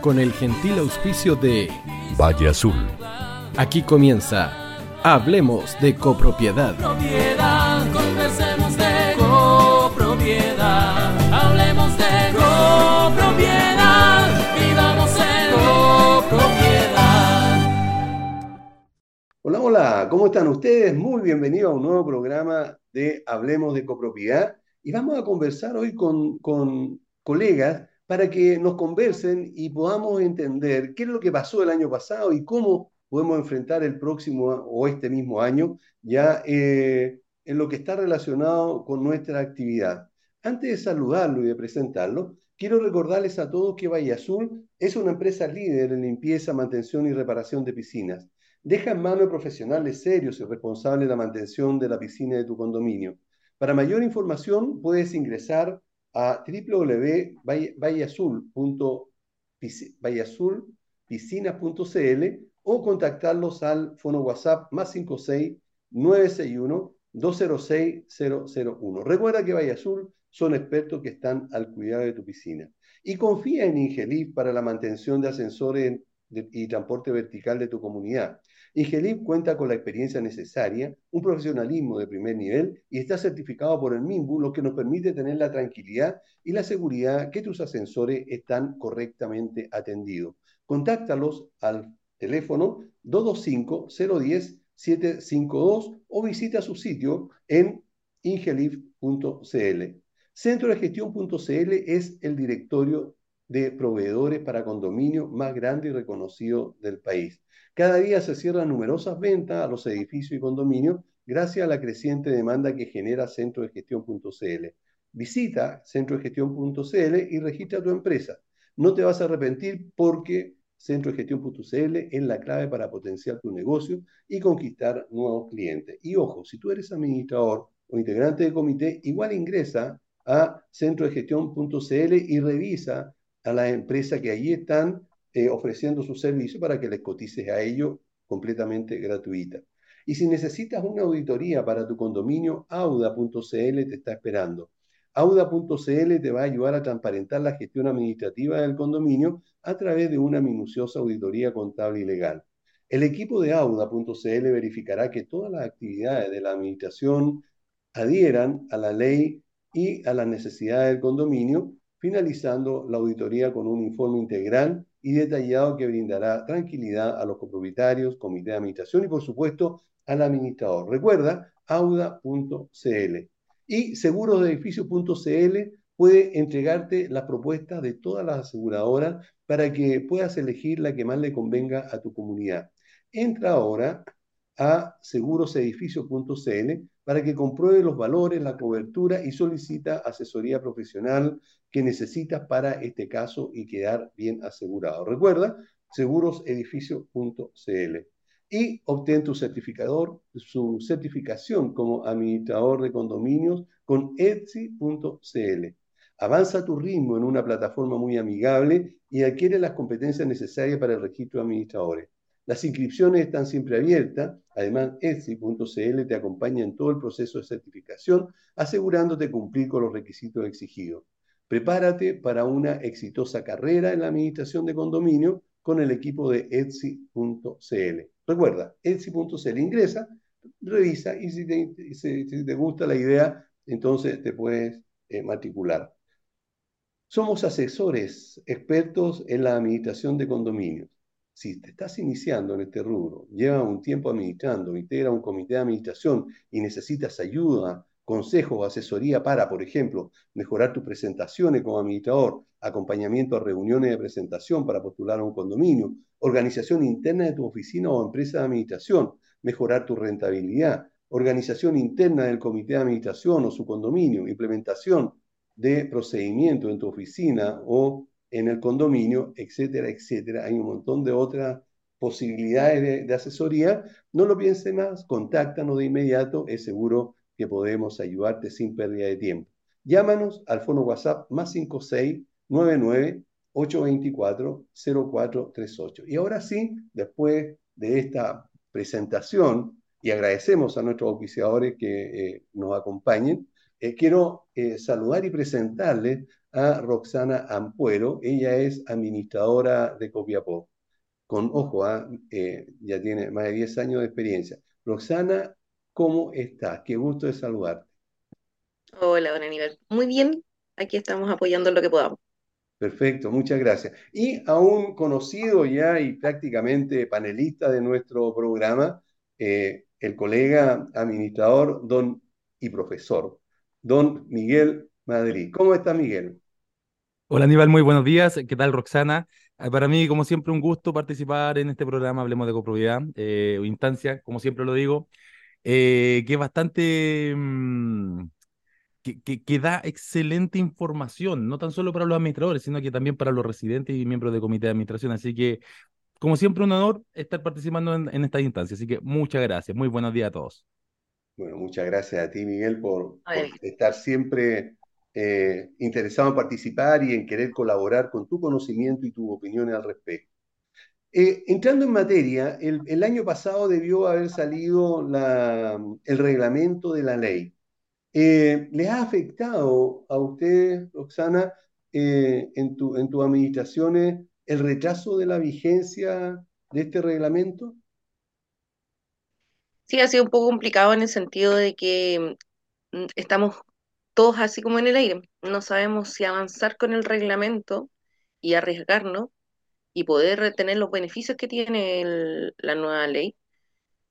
con el gentil auspicio de Valle Azul. Aquí comienza Hablemos de copropiedad. Propiedad, conversemos de copropiedad. Hablemos de copropiedad. Vivamos en copropiedad. Hola, hola, ¿cómo están ustedes? Muy bienvenidos a un nuevo programa de Hablemos de copropiedad. Y vamos a conversar hoy con, con colegas para que nos conversen y podamos entender qué es lo que pasó el año pasado y cómo podemos enfrentar el próximo o este mismo año ya eh, en lo que está relacionado con nuestra actividad. Antes de saludarlo y de presentarlo, quiero recordarles a todos que Valle Azul es una empresa líder en limpieza, mantención y reparación de piscinas. Deja en manos de profesionales serios y responsables la mantención de la piscina de tu condominio. Para mayor información puedes ingresar a www.valleazul.piscinas.cl o contactarlos al fono WhatsApp más 56 961 206 001. Recuerda que Valle Azul son expertos que están al cuidado de tu piscina. Y confía en Ingelif para la mantención de ascensores y transporte vertical de tu comunidad. Ingelif cuenta con la experiencia necesaria, un profesionalismo de primer nivel y está certificado por el MIMBU, lo que nos permite tener la tranquilidad y la seguridad que tus ascensores están correctamente atendidos. Contáctalos al teléfono 225-010-752 o visita su sitio en ingelif.cl. Centro de Gestión.cl es el directorio de proveedores para condominio más grande y reconocido del país. Cada día se cierran numerosas ventas a los edificios y condominios gracias a la creciente demanda que genera Centro de Gestión.cl. Visita centrodegestión.cl y registra tu empresa. No te vas a arrepentir porque Centro de Gestión.cl es la clave para potenciar tu negocio y conquistar nuevos clientes. Y ojo, si tú eres administrador o integrante de comité, igual ingresa a centrodegestión.cl y revisa a las empresas que allí están eh, ofreciendo su servicio para que les cotices a ellos completamente gratuita. Y si necesitas una auditoría para tu condominio, auda.cl te está esperando. Auda.cl te va a ayudar a transparentar la gestión administrativa del condominio a través de una minuciosa auditoría contable y legal. El equipo de Auda.cl verificará que todas las actividades de la administración adhieran a la ley y a las necesidades del condominio finalizando la auditoría con un informe integral y detallado que brindará tranquilidad a los copropietarios, comité de administración y por supuesto al administrador. Recuerda, auda.cl. Y segurosdeedificios.cl puede entregarte las propuestas de todas las aseguradoras para que puedas elegir la que más le convenga a tu comunidad. Entra ahora a segurosedificios.cl para que compruebe los valores, la cobertura y solicita asesoría profesional que necesitas para este caso y quedar bien asegurado. Recuerda, segurosedificio.cl y obtén tu certificador, su certificación como administrador de condominios con Etsy.cl. Avanza tu ritmo en una plataforma muy amigable y adquiere las competencias necesarias para el registro de administradores. Las inscripciones están siempre abiertas. Además, Etsy.cl te acompaña en todo el proceso de certificación, asegurándote cumplir con los requisitos exigidos. Prepárate para una exitosa carrera en la administración de condominio con el equipo de Etsy.cl. Recuerda, Etsy.cl ingresa, revisa y si te, gusta la idea, entonces te puedes eh, matricular. Somos asesores expertos en la administración de condominios si te estás iniciando en este rubro, lleva un tiempo administrando, integra un comité de administración y necesitas ayuda, consejo o asesoría para, por ejemplo, mejorar tus presentaciones como administrador, acompañamiento a reuniones de presentación para postular a un condominio, organización interna de tu oficina o empresa de administración, mejorar tu rentabilidad, organización interna del comité de administración o su condominio, implementación de procedimientos en tu oficina o en el condominio, etcétera, etcétera. Hay un montón de otras posibilidades de, asesoría. No lo piense más, contáctanos de inmediato, es seguro que podemos ayudarte sin pérdida de tiempo. Llámanos al fono WhatsApp más 5699 824 0438. Y ahora sí, después de esta presentación, y agradecemos a nuestros auspiciadores que eh, nos acompañen, eh, quiero eh, saludar y presentarles a Roxana Ampuero. Ella es administradora de Copiapó. Con ojo, ¿ah? ya tiene más de 10 años de experiencia. Roxana, ¿cómo estás? Qué gusto de saludarte. Hola, don Aníbal. Muy bien, aquí estamos apoyando lo que podamos. Perfecto, muchas gracias. Y a un conocido ya y prácticamente panelista de nuestro programa, eh, el colega administrador don y profesor, don Miguel Madrid. ¿Cómo está Miguel? Hola Aníbal, muy buenos días. ¿Qué tal Roxana? Eh, Para mí, como siempre, un gusto participar en este programa, Hablemos de Copropiedad, eh, instancia, como siempre lo digo, eh, que es bastante, mm, que, que- que da excelente información, no tan solo para los administradores, sino que también para los residentes y miembros del comité de administración. Así que, como siempre, un honor estar participando en, en esta instancia. Así que muchas gracias. Muy buenos días a todos. Bueno, muchas gracias a ti, Miguel, por, estar siempre eh, interesado en participar y en querer colaborar con tu conocimiento y tus opiniones al respecto. Eh, entrando en materia, el, año pasado debió haber salido el reglamento de la ley. Eh, ¿les ha afectado a ustedes, Roxana, eh, en en tus administraciones el retraso de la vigencia de este reglamento? sí, ha sido un poco complicado en el sentido de que mm, estamos todos así como en el aire. No sabemos si avanzar con el reglamento y arriesgarnos y poder retener los beneficios que tiene la nueva ley,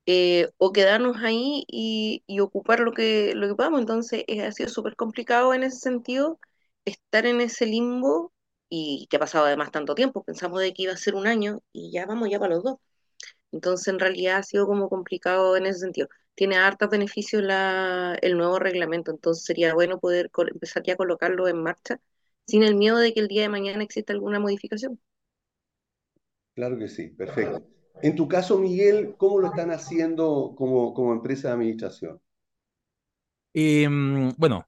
eh, o quedarnos ahí y, ocupar lo que, lo que podamos. Entonces, eh, ha sido súper complicado en ese sentido estar en ese limbo y que ha pasado además tanto tiempo. Pensamos de que iba a ser un año y ya vamos ya para los dos. Entonces, en realidad ha sido como complicado en ese sentido. Tiene hartos beneficios la, el nuevo reglamento, entonces sería bueno poder empezar ya a colocarlo en marcha sin el miedo de que el día de mañana exista alguna modificación. Claro que sí, perfecto. En tu caso, Miguel, ¿cómo lo están haciendo como, como empresa de administración? Em, bueno,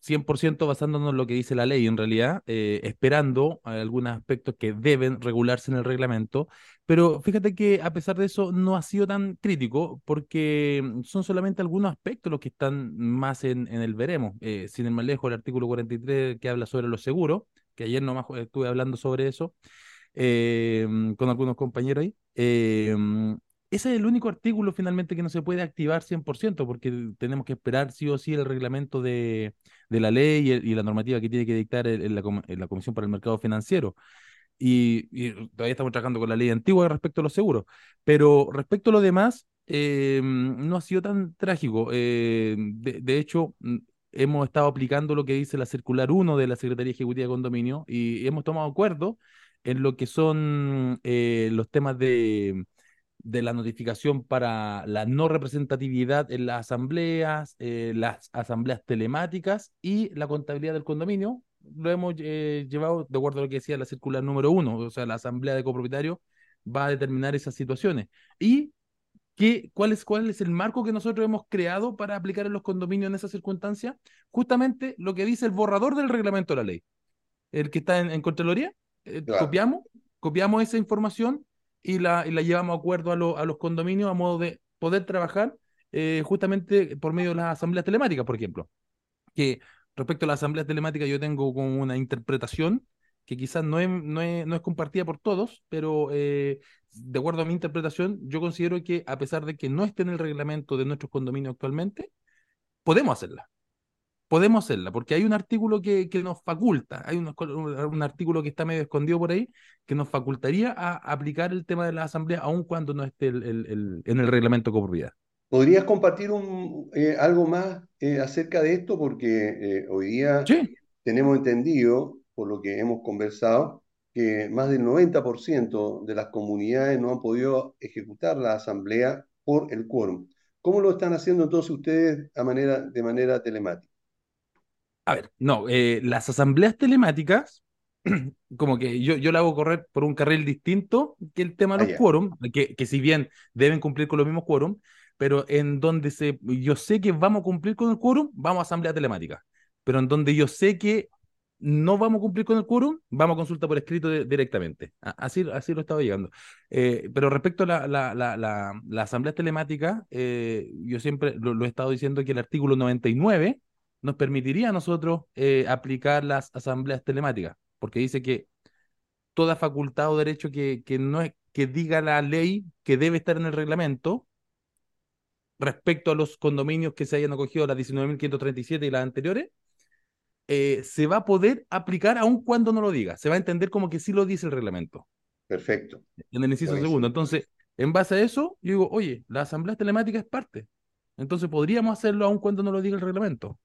100% basándonos en lo que dice la ley, en realidad, eh, esperando algunos aspectos que deben regularse en el reglamento, pero fíjate que a pesar de eso no ha sido tan crítico porque son solamente algunos aspectos los que están más en, en el veremos. Eh, sin ir más lejos, el artículo 43 que habla sobre los seguros, que ayer nomás estuve hablando sobre eso eh, con algunos compañeros ahí. eh, ese es el único artículo finalmente que no se puede activar 100%, porque tenemos que esperar sí o sí el reglamento de, de la ley y, el- y la normativa que tiene que dictar el- el- la, la Comisión para el Mercado Financiero. Y, y todavía estamos trabajando con la ley antigua respecto a los seguros. Pero respecto a lo demás, eh, no ha sido tan trágico. Eh, de, de hecho, mm, hemos estado aplicando lo que dice la circular 1 de la Secretaría Ejecutiva de Condominio y hemos tomado acuerdo en lo que son eh, los temas de, de la notificación para la no representatividad en las asambleas, eh, las asambleas telemáticas y la contabilidad del condominio. Lo hemos eh, llevado de acuerdo a lo que decía la circular número uno, o sea, la asamblea de copropietarios va a determinar esas situaciones. Y ¿Qué, cuál es, cuál es el marco que nosotros hemos creado para aplicar en los condominios en esa circunstancia? Justamente lo que dice el borrador del reglamento de la ley el que está en, en Contraloría, eh, Claro. copiamos, copiamos esa información y la, y la llevamos a acuerdo a, lo- a los condominios a modo de poder trabajar eh, justamente por medio de las asambleas telemáticas, por ejemplo. Que respecto a las asambleas telemáticas yo tengo como una interpretación que quizás no es, no es, no es compartida por todos, pero eh, de acuerdo a mi interpretación, yo considero que a pesar de que no esté en el reglamento de nuestros condominios actualmente, podemos hacerla podemos hacerla, porque hay un artículo que, que nos faculta, hay un, un artículo que está medio escondido por ahí, que nos facultaría a aplicar el tema de la asamblea, aun cuando no esté el- el- el- en el reglamento de copropiedad. ¿Podrías compartir un, eh, algo más eh, acerca de esto? Porque eh, hoy día Sí, tenemos entendido, por lo que hemos conversado, que más del 90% de las comunidades no han podido ejecutar la asamblea por el quórum. ¿Cómo lo están haciendo entonces ustedes a manera, de manera telemática? A ver, no, eh, las asambleas telemáticas, como que yo, yo la hago correr por un carril distinto que el tema Ah, de los ya. quórum, que, que si bien deben cumplir con los mismos quórum, pero en donde se, yo sé que vamos a cumplir con el quórum, vamos a asamblea telemática. Pero en donde yo sé que no vamos a cumplir con el quórum, vamos a consulta por escrito de- directamente. Así, así lo estaba llegando. Eh, pero respecto a la, la, la, la, la asamblea telemática, eh, yo siempre lo, lo he estado diciendo que el artículo 99 nos permitiría a nosotros eh, aplicar las asambleas telemáticas, porque dice que toda facultad o derecho que, que no es, que diga la ley que debe estar en el reglamento respecto a los condominios que se hayan acogido las 19.537 y las anteriores, eh, se va a poder aplicar aun cuando no lo diga. Se va a entender como que sí lo dice el reglamento. Perfecto. En el inciso Buenísimo. segundo. Entonces, en base a eso, yo digo, oye, la asamblea telemática es parte. Entonces podríamos hacerlo aun cuando no lo diga el reglamento.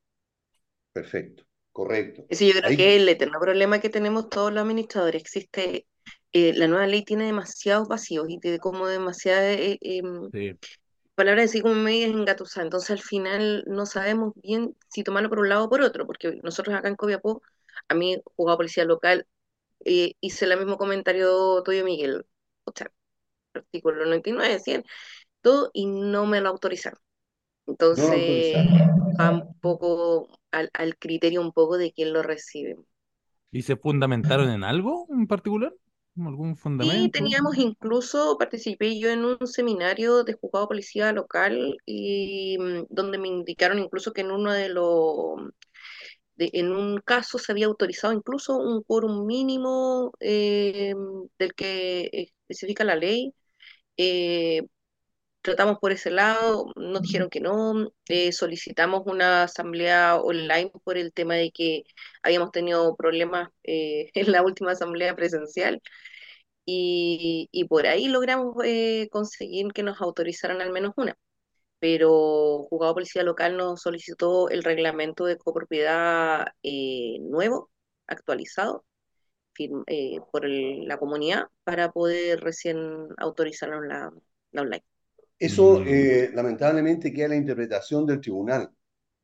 Perfecto. Correcto. Ese yo creo Ahí- que es el eterno problema que tenemos todos los administradores. Existe, eh, la nueva ley tiene demasiados vacíos y tiene como demasiadas eh, em, Sí. palabras así como medias engatusadas. Entonces al final no sabemos bien si tomarlo por un lado o por otro, porque nosotros acá en Copiapó, a mí, jugado policía local, eh, hice el mismo comentario tuyo, Miguel. O sea, artículo 99, 100, todo, y no me lo autorizaron. No lo Entonces, autorizaron. va un poco al, al criterio un poco de quién lo recibe. ¿Y se fundamentaron en algo en particular? ¿Algún Sí, fundamento? teníamos incluso, participé yo en un seminario de juzgado policía local y mm, donde me indicaron incluso que en uno de los, de- en un caso se había autorizado incluso un quórum mínimo eh, del que especifica la ley. Eh, tratamos por ese lado, nos dijeron que no, eh, solicitamos una asamblea online por el tema de que habíamos tenido problemas eh, en la última asamblea presencial y, y por ahí logramos eh, conseguir que nos autorizaran al menos una. Pero Juzgado de Policía Local nos solicitó el reglamento de copropiedad nuevo, actualizado, firm- eh, por el- la comunidad para poder recién autorizarnos la, la online. Eso Mm. eh, lamentablemente queda en la interpretación del tribunal.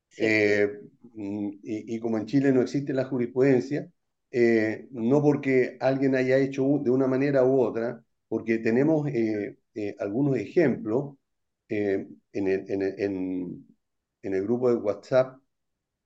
Sí. Eh, y, y como en Chile no existe la jurisprudencia, eh, no porque alguien haya hecho de una manera u otra, porque tenemos eh, eh, algunos ejemplos eh, en el, en el- en- en el grupo de WhatsApp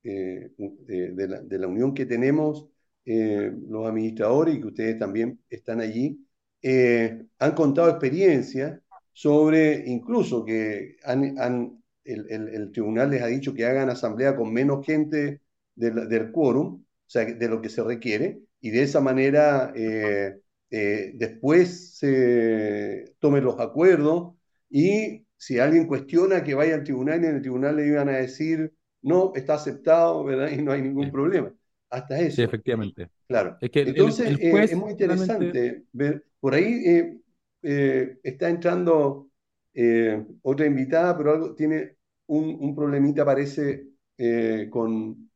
eh, de, de la, de la unión que tenemos eh, los administradores y que ustedes también están allí, eh, han contado experiencias sobre incluso que han, han- el, el- el tribunal les ha dicho que hagan asamblea con menos gente del, del quórum, o sea, de lo que se requiere, y de esa manera eh, eh, después se tomen los acuerdos y si alguien cuestiona que vaya al tribunal y en el tribunal le iban a decir no, está aceptado, ¿verdad? Y no hay ningún Sí. problema. Hasta eso. Sí, efectivamente. Claro. Es que el- Entonces, el eh, juez es muy interesante ver. Por ahí eh, está entrando eh, otra invitada, pero algo tiene un, un problemita, parece, eh, con.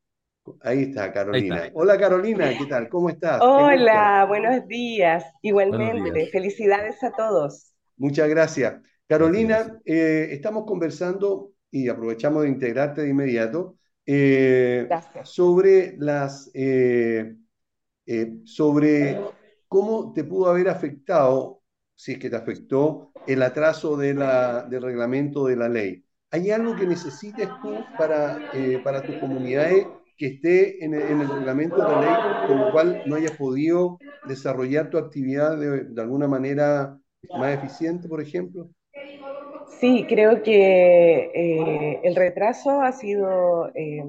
Ahí está, Carolina. Ahí está. Hola, Carolina, ¿qué tal? ¿Cómo estás? Hola, buenos días. Igualmente, días. felicidades a todos. Muchas gracias. Carolina, Gracias. eh, estamos conversando y aprovechamos de integrarte de inmediato eh, Gracias. sobre las eh, eh, sobre cómo te pudo haber afectado, si es que te afectó, el atraso del reglamento de la ley. ¿Hay algo que necesites tú para, eh, para tus comunidades que esté en el, en el reglamento de la ley, con lo cual no hayas podido desarrollar tu actividad de, alguna manera más eficiente, por ejemplo? Sí, creo que eh, el retraso ha sido eh,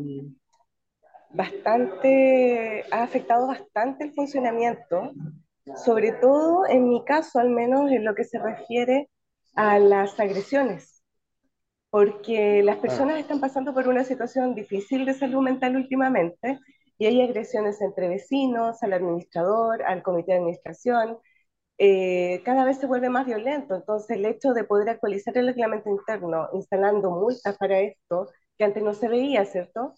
bastante, ha afectado bastante el funcionamiento, sobre todo en mi caso, al menos en lo que se refiere a las agresiones, porque las personas están pasando por una situación difícil de salud mental últimamente y hay agresiones entre vecinos, al administrador, al comité de administración, eh, cada vez se vuelve más violento. Entonces, el hecho de poder actualizar el reglamento interno instalando multas para esto, que antes no se veía, ¿cierto?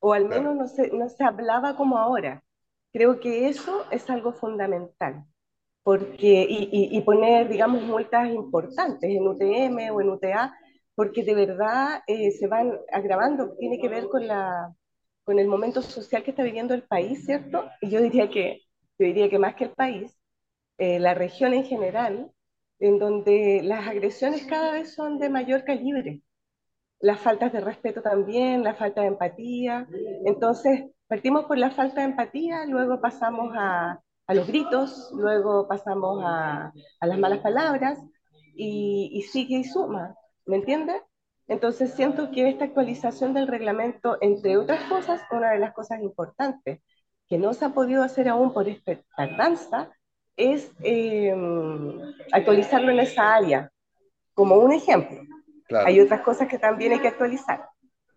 O al menos no se, no se hablaba como ahora. Creo que eso es algo fundamental. Porque, y, y- y poner, digamos, multas importantes en UTM o en UTA, porque de verdad eh, se van agravando, tiene que ver con la, con el momento social que está viviendo el país, ¿cierto? Y yo diría que, yo diría que más que el país, eh, la región en general, en donde las agresiones cada vez son de mayor calibre. Las faltas de respeto también, la falta de empatía. Entonces, partimos por la falta de empatía, luego pasamos a, a los gritos, luego pasamos a, a las malas palabras y, y sigue y suma, ¿me entiendes? Entonces siento que esta actualización del reglamento, entre otras cosas, una de las cosas importantes que no se ha podido hacer aún por esta tardanza, es eh, actualizarlo en esa área, como un ejemplo. Claro. Hay otras cosas que también hay que actualizar.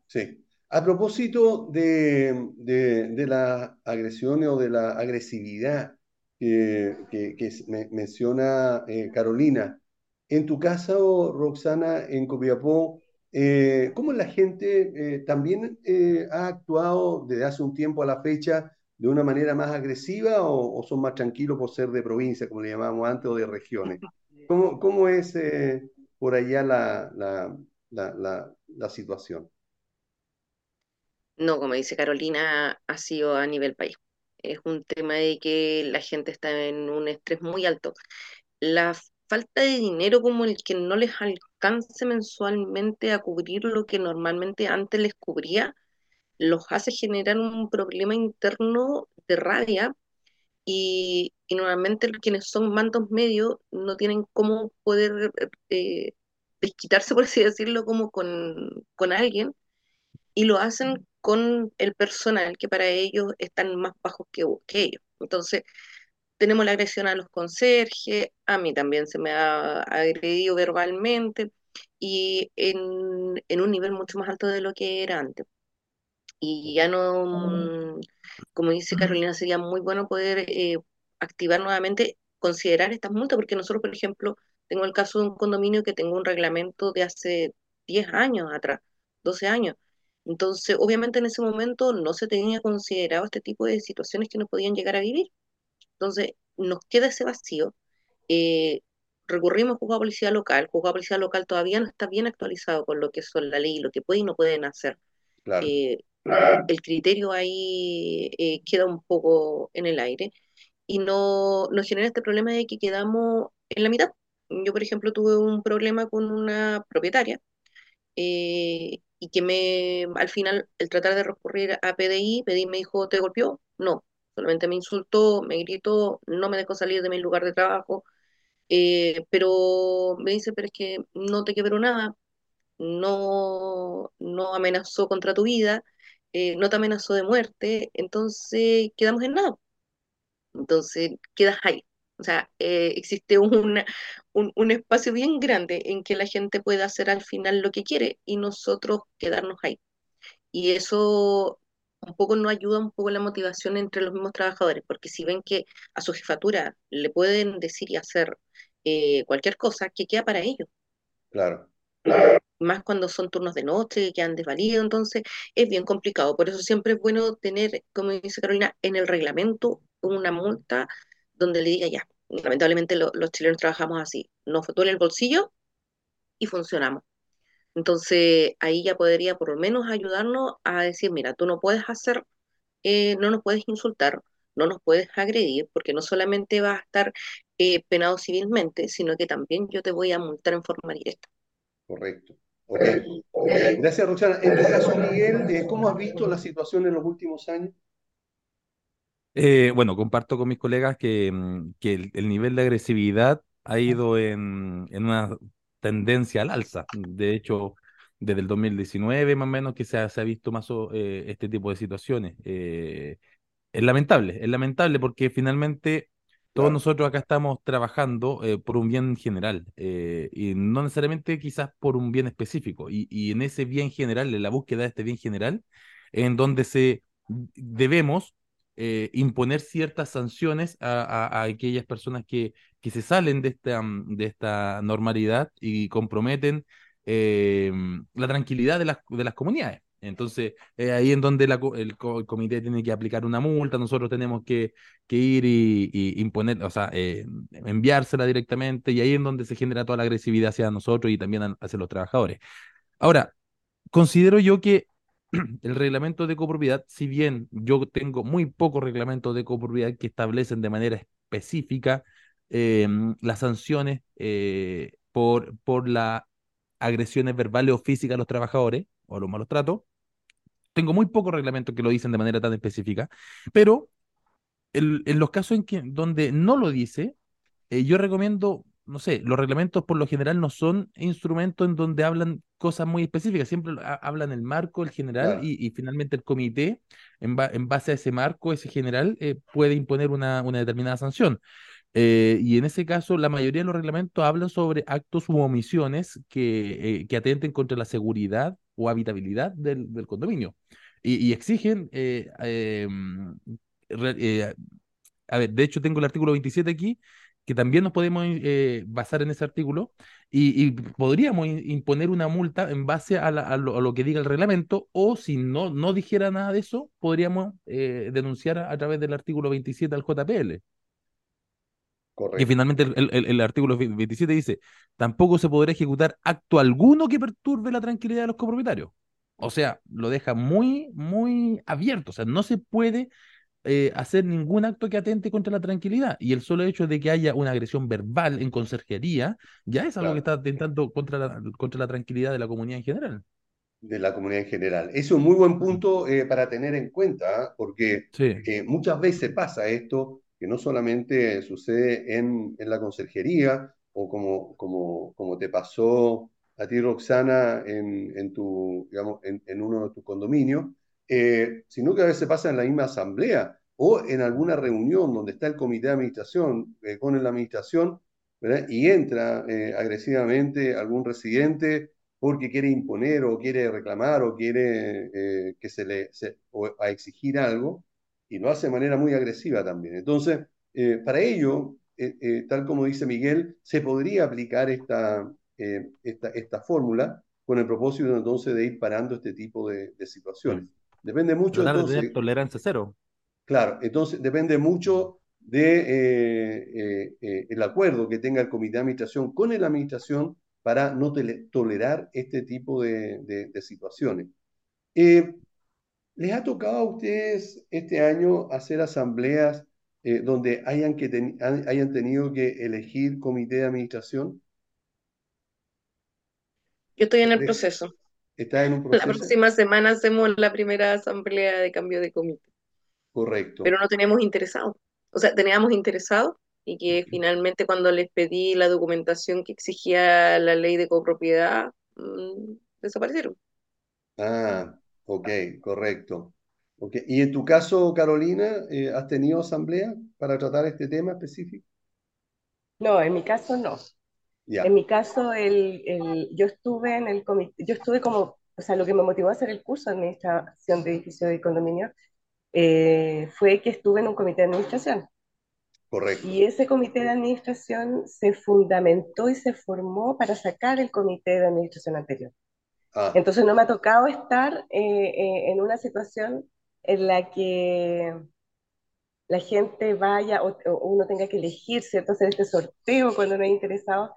Sí. A propósito de, de, de las agresiones o de la agresividad que, que, que me- menciona eh, Carolina, en tu caso, Roxana, en Copiapó, eh, ¿cómo la gente eh, también eh, ha actuado desde hace un tiempo a la fecha de una manera más agresiva o, son más tranquilos por ser de provincia, como le llamábamos antes, o de regiones? ¿Cómo, cómo es por allá la, la, la, la, la situación? No, como dice Carolina, ha sido a nivel país. Es un tema de que la gente está en un estrés muy alto. La falta de dinero como el que no les alcance mensualmente a cubrir lo que normalmente antes les cubría, los hace generar un problema interno de rabia y, y normalmente quienes son mandos medios no tienen cómo poder eh, desquitarse, por así decirlo, como con, con alguien y lo hacen con el personal que para ellos están más bajos que, que ellos. Entonces, tenemos la agresión a los conserjes, a mí también se me ha agredido verbalmente y en, en un nivel mucho más alto de lo que era antes. Y ya no, mm, como dice Carolina, sería muy bueno poder eh, activar nuevamente, considerar estas multas, porque nosotros, por ejemplo, tengo el caso de un condominio que tengo un reglamento de hace 10 años atrás, 12 años. Entonces, obviamente en ese momento no se tenía considerado este tipo de situaciones que nos podían llegar a vivir. Entonces, nos queda ese vacío. Eh, recurrimos al juzgado policía local. El juzgado policía local todavía no está bien actualizado con lo que son la ley, lo que pueden y no pueden hacer. Claro. Eh, el criterio ahí eh, queda un poco en el aire y no nos genera este problema de que quedamos en la mitad. Yo, por ejemplo, tuve un problema con una propietaria eh, y que me, al final, el tratar de recurrir a PDI, PDI me dijo, ¿te golpeó? No, solamente me insultó, me gritó, no me dejó salir de mi lugar de trabajo, eh, pero me dice, pero es que no te quebró nada, no, no amenazó contra tu vida, eh, no te amenazó de muerte, entonces quedamos en nada. Entonces quedas ahí. O sea, eh, existe una- un, un espacio bien grande en que la gente puede hacer al final lo que quiere y nosotros quedarnos ahí. Y eso un poco no ayuda un poco la motivación entre los mismos trabajadores, porque si ven que a su jefatura le pueden decir y hacer eh, cualquier cosa, que queda para ellos? Claro. más cuando son turnos de noche, que han desvalido, entonces es bien complicado. Por eso siempre es bueno tener, como dice Carolina, en el reglamento una multa donde le diga ya. Lamentablemente lo- los chilenos trabajamos así, nos duele el bolsillo y funcionamos. Entonces ahí ya podría por lo menos ayudarnos a decir, mira, tú no puedes hacer, eh, no nos puedes insultar, no nos puedes agredir, porque no solamente vas a estar eh, penado civilmente, sino que también yo te voy a multar en forma directa. Correcto. Gracias, Roxana. En tu caso, Miguel, eh, ¿cómo has visto la situación en los últimos años? Eh, bueno, comparto con mis colegas que, mm, que el, el nivel de agresividad ha ido en, en una tendencia al alza. De hecho, desde el 2019 más o menos que se ha, se ha visto más eh, este tipo de situaciones. Eh, es lamentable, es lamentable porque finalmente todos nosotros acá estamos trabajando eh, por un bien general eh, y no necesariamente quizás por un bien específico. Y, y en ese bien general, en la búsqueda de este bien general, en donde se debemos eh, imponer ciertas sanciones a, aquellas personas que, que se salen de esta, mm, de esta normalidad y comprometen eh, la tranquilidad de las, de las comunidades. Entonces, ahí en donde el, co- el comité tiene que aplicar una multa, nosotros tenemos que, ir y, imponer, o sea, eh, enviársela directamente, y ahí en donde se genera toda la agresividad hacia nosotros y también hacia los trabajadores. Ahora, considero yo que el reglamento de copropiedad, si bien yo tengo muy pocos reglamentos de copropiedad que establecen de manera específica eh, las sanciones eh, por, por las agresiones verbales o físicas a los trabajadores o los malos tratos, tengo muy pocos reglamentos que lo dicen de manera tan específica, pero en los casos en que, donde no lo dice, eh, yo recomiendo no sé, los reglamentos por lo general no son instrumentos en donde hablan cosas muy específicas, siempre ha- hablan el marco, el general, Claro. y, y finalmente el comité, en, ba- en base a ese marco, ese general, eh, puede imponer una, una determinada sanción. Eh, y en ese caso, la mayoría de los reglamentos hablan sobre actos u omisiones que, eh, que atenten contra la seguridad o habitabilidad del, del condominio. Y, y exigen, eh, re- eh, a ver, de hecho tengo el artículo 27 aquí, que también nos podemos eh, basar en ese artículo y, y podríamos imponer una multa en base a, la- a lo, a lo que diga el reglamento o si no, no dijera nada de eso, podríamos eh, denunciar a, a través del artículo 27 al JPL. Que Correcto. finalmente el, el- el- el artículo 27 dice, tampoco se podrá ejecutar acto alguno que perturbe la tranquilidad de los copropietarios. O sea, lo deja muy, muy abierto. O sea, no se puede eh, hacer ningún acto que atente contra la tranquilidad. Y el solo hecho de que haya una agresión verbal en conserjería ya es algo que está atentando contra la, contra la tranquilidad de la comunidad en general. de la comunidad en general. Es un muy buen punto eh, para tener en cuenta, ¿ah? porque Sí, eh, muchas veces pasa esto, que no solamente sucede en, en la conserjería, o como, como, como te pasó a ti, Roxana, en, en, tu, digamos, en, en uno de tus condominios, eh, sino que a veces pasa en la misma asamblea o en alguna reunión donde está el comité de administración eh, con la administración, y entra eh, agresivamente algún residente porque quiere imponer o quiere reclamar o quiere que se le se, exigir algo y lo hace de manera muy agresiva también. Entonces, para ello, tal como dice Miguel, se podría aplicar esta, esta, fórmula con el propósito entonces de ir parando este tipo de situaciones. Depende mucho tratar de tener tolerancia cero. claro, entonces depende mucho de eh, eh, eh, el acuerdo que tenga el comité de administración con la administración para no tolerar este tipo de, de- de situaciones. Eh, ¿les ha tocado a ustedes este año hacer asambleas eh, donde hayan, que ten- hayan tenido que elegir comité de administración? Yo estoy en el ¿Le- proceso. ¿Está en un La próxima semana hacemos la primera asamblea de cambio de comité, Correcto. pero no tenemos interesados. O sea, teníamos interesados y que finalmente cuando les pedí la documentación que exigía la ley de copropiedad, mm, desaparecieron. Ah, ok, correcto. Ok, ¿Y en tu caso, Carolina, eh, has tenido asamblea para tratar este tema específico? No, en mi caso no. Ya, En mi caso, el, el- yo estuve en el comité, yo estuve como, o sea, lo que me motivó a hacer el curso de administración de edificios y condominio eh, fue que estuve en un comité de administración. correcto. Y ese comité de administración se fundamentó y se formó para sacar el comité de administración anterior. Ah, Entonces no me ha tocado estar eh, eh, en una situación en la que la gente vaya o, o uno tenga que elegir, ¿cierto? Hacer este sorteo cuando no hay interesados.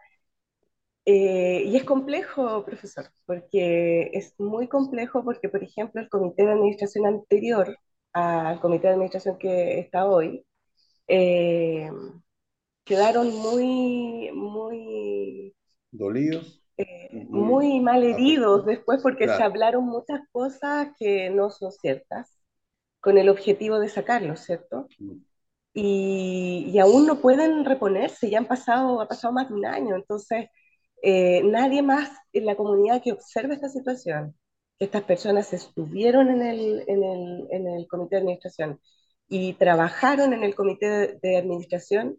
Eh, y es complejo, profesor, porque es muy complejo porque, por ejemplo, el comité de administración anterior al comité de administración que está hoy, eh, quedaron muy, muy, ¿dolidos? eh, Muy mal heridos después porque se Claro, hablaron muchas cosas que no son ciertas, con el objetivo de sacarlos, ¿cierto? mm, y, y aún no pueden reponerse, ya han pasado, ha pasado más de un año, entonces eh, nadie más en la comunidad que observe esta situación, que estas personas estuvieron en el, en el, en el comité de administración y trabajaron en el comité de, de administración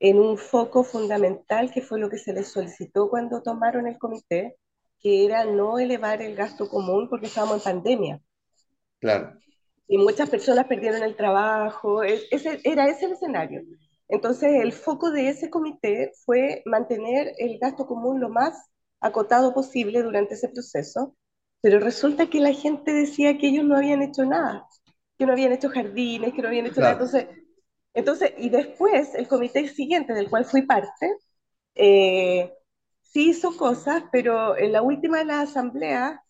en un foco fundamental que fue lo que se les solicitó cuando tomaron el comité, que era no elevar el gasto común porque estábamos en pandemia claro, y muchas personas perdieron el trabajo, es- ese, era ese el escenario. Entonces, el foco de ese comité fue mantener el gasto común lo más acotado posible durante ese proceso, pero resulta que la gente decía que ellos no habían hecho nada, que no habían hecho jardines, que no habían hecho nada. Entonces, entonces y después, el comité siguiente, del cual fui parte, eh, sí hizo cosas, pero en la última de las asambleas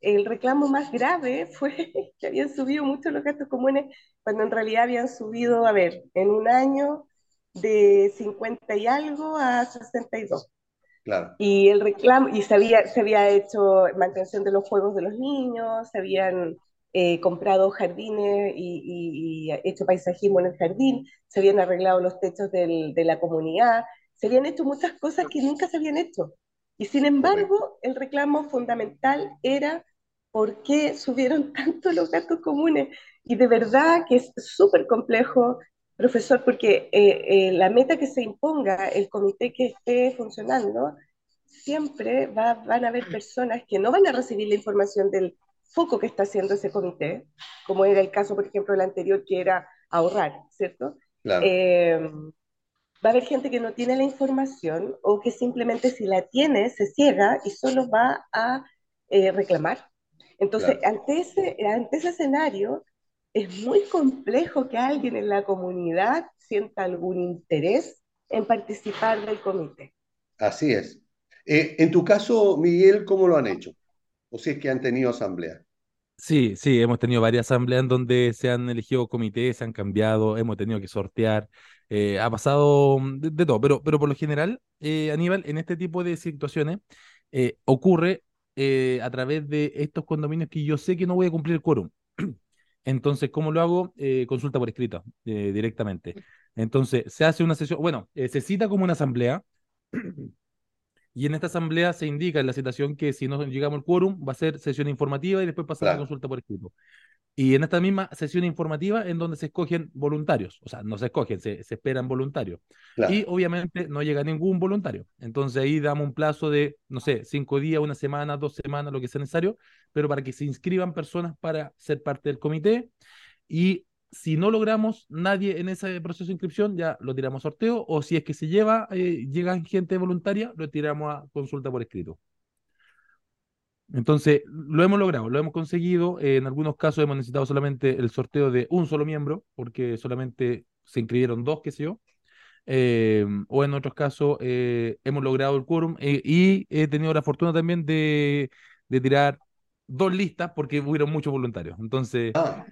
el reclamo más grave fue que habían subido mucho los gastos comunes cuando en realidad habían subido, a ver, en un año de 50 y algo a 62. claro, Y el reclamo, y se había, se había hecho mantención de los juegos de los niños, se habían eh, comprado jardines y, y- y hecho paisajismo en el jardín, se habían arreglado los techos del- de la comunidad, se habían hecho muchas cosas que nunca se habían hecho. Y sin embargo, el reclamo fundamental era por qué subieron tanto los gastos comunes. Y de verdad que es súper complejo, profesor, porque eh, eh, la meta que se imponga, el comité que esté funcionando, siempre va, van a haber personas que no van a recibir la información del foco que está haciendo ese comité, como era el caso, por ejemplo, el anterior, que era ahorrar, ¿cierto? Claro. Eh, va a haber gente que no tiene la información o que simplemente si la tiene se ciega y solo va a eh, reclamar. Entonces, Claro. ante, ese, ante ese escenario, es muy complejo que alguien en la comunidad sienta algún interés en participar del comité. Así es. Eh, en tu caso, Miguel, ¿cómo lo han hecho? O si es que han tenido asamblea. Sí, sí, hemos tenido varias asambleas en donde se han elegido comités, se han cambiado, hemos tenido que sortear, eh, ha pasado mm, de, de todo, pero, pero por lo general, eh, Aníbal, en este tipo de situaciones eh, ocurre eh, a través de estos condominios que yo sé que no voy a cumplir el quórum. Entonces, ¿cómo lo hago? Eh, consulta por escrito, eh, directamente. Entonces, se hace una sesión, bueno, eh, se cita como una asamblea. Y en esta asamblea se indica en la citación que si no llegamos al quórum va a ser sesión informativa y después pasar a la consulta por escrito. Y en esta misma sesión informativa en donde se escogen voluntarios, o sea, no se escogen, se, se esperan voluntarios. Claro. Y obviamente no llega ningún voluntario. Entonces ahí damos un plazo de, no sé, cinco días, una semana, dos semanas, lo que sea necesario, pero para que se inscriban personas para ser parte del comité. Y si no logramos nadie en ese proceso de inscripción, ya lo tiramos a sorteo, o si es que se lleva, eh, llegan gente voluntaria, lo tiramos a consulta por escrito. Entonces, lo hemos logrado, lo hemos conseguido. eh, en algunos casos hemos necesitado solamente el sorteo de un solo miembro, porque solamente se inscribieron dos, qué sé yo. Eh, o en otros casos eh, hemos logrado el quórum eh, y he tenido la fortuna también de, de tirar dos listas porque hubieron muchos voluntarios. Entonces, Ah,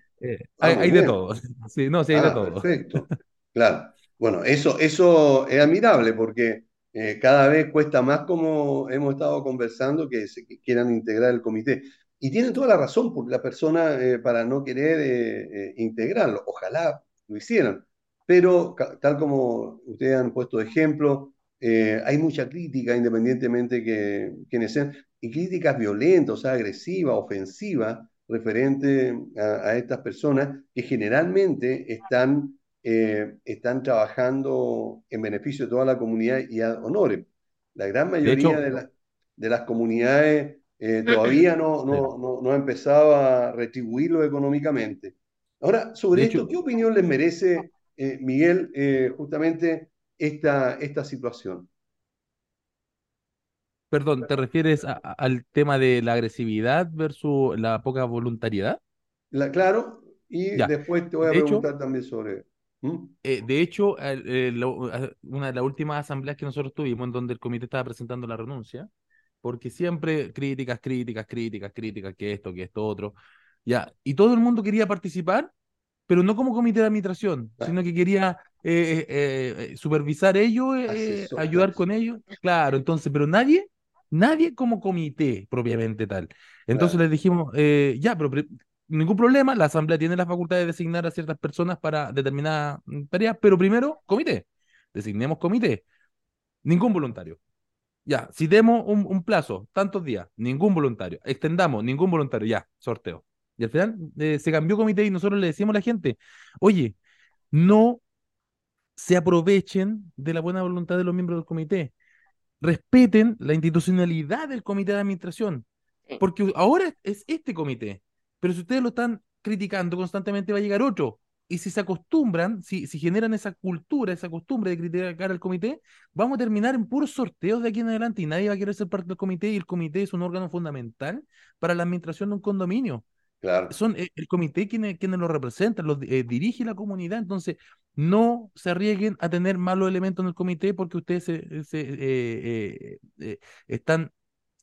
Ah, hay, de todo. Sí, no, sí, hay de ah, todo. perfecto. Claro. Bueno, eso, eso es admirable porque eh, cada vez cuesta más, como hemos estado conversando, que se quieran integrar el comité. Y tienen toda la razón por la persona eh, para no querer eh, integrarlo. Ojalá lo hicieran. Pero tal como ustedes han puesto ejemplo, hay mucha crítica, independientemente que quienes sean, y críticas violentas, o sea, agresivas, ofensivas, referente a estas personas que generalmente están, eh, están trabajando en beneficio de toda la comunidad y ad honorem. La gran De mayoría hecho, de, la- de las comunidades eh, todavía no, no, no, no ha empezado a retribuirlo económicamente. Ahora, sobre esto, hecho, ¿qué opinión les merece, eh, Miguel, justamente esta, esta situación? perdón, ¿te refieres a- a- al tema de la agresividad versus la poca voluntariedad? La, claro, y Ya. después te voy a De hecho, preguntar también sobre... Eh, de hecho, eh, lo- a- una de las últimas asambleas que nosotros tuvimos, en donde el comité estaba presentando la renuncia, porque siempre críticas, críticas, críticas, críticas, que esto, que esto, otro, ya, y todo el mundo quería participar, pero no como comité de administración, Claro. sino que quería eh, eh, eh, supervisar ellos, eh, ayudar con ellos, claro, entonces, pero nadie, nadie como comité propiamente tal. Entonces Claro. les dijimos, ya, pero ningún problema, la asamblea tiene la facultad de designar a ciertas personas para determinadas tareas, pero primero, comité. Designemos comité. Ningún voluntario. Ya, si demos un, un plazo, tantos días, ningún voluntario. Extendamos, ningún voluntario, ya, sorteo. Y al final eh, se cambió comité y nosotros le decimos a la gente, oye, no se aprovechen de la buena voluntad de los miembros del comité. Respeten la institucionalidad del comité de administración. Porque ahora es este comité, pero si ustedes lo están criticando constantemente va a llegar otro. Y si se acostumbran, si, si generan esa cultura, esa costumbre de criticar al comité, vamos a terminar en puros sorteos de aquí en adelante y nadie va a querer ser parte del comité y el comité es un órgano fundamental para la administración de un condominio. Claro. Son eh, el comité quienes, quienes lo representan, los eh, dirige la comunidad, entonces no se arriesguen a tener malos elementos en el comité porque ustedes se, se, eh, están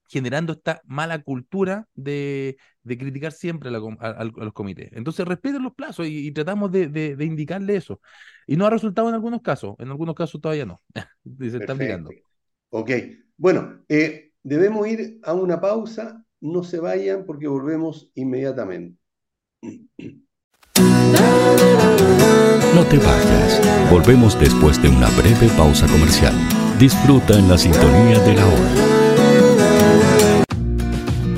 generando esta mala cultura de, de criticar siempre a, la com- a- a- a los comités. Entonces respeten los plazos y, y tratamos de, de, de indicarle eso. Y no ha resultado en algunos casos, en algunos casos todavía no. Se está aplicando. Perfecto. Ok. Bueno, eh, debemos ir a una pausa. No se vayan porque volvemos inmediatamente. No te vayas. Volvemos después de una breve pausa comercial. Disfruta en la sintonía de la hora.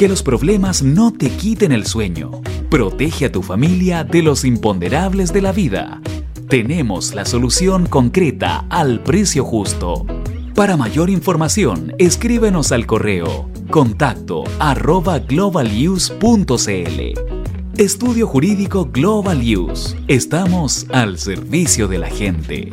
Que los problemas no te quiten el sueño. Protege a tu familia de los imponderables de la vida. Tenemos la solución concreta al precio justo. Para mayor información, escríbenos al correo contacto arroba globaluse.cl. Estudio Jurídico Global Use. Estamos al servicio de la gente.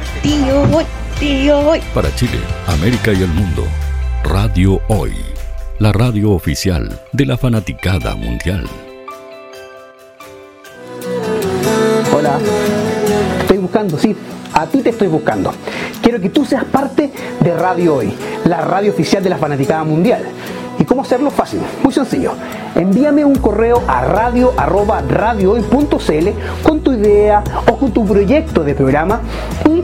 tío Hoy, tío Hoy. Para Chile, América y el mundo, Radio Hoy. La radio oficial de la fanaticada mundial. Hola. Estoy buscando, sí. A ti te estoy buscando. Quiero que tú seas parte de Radio Hoy, la radio oficial de la Fanaticada Mundial. ¿Y cómo hacerlo? Fácil, muy sencillo. Envíame un correo a radio@radiohoy.cl con tu idea o con tu proyecto de programa y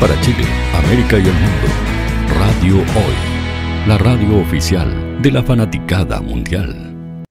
Para Chile, América y el mundo, Radio Hoy, la radio oficial de la fanaticada mundial.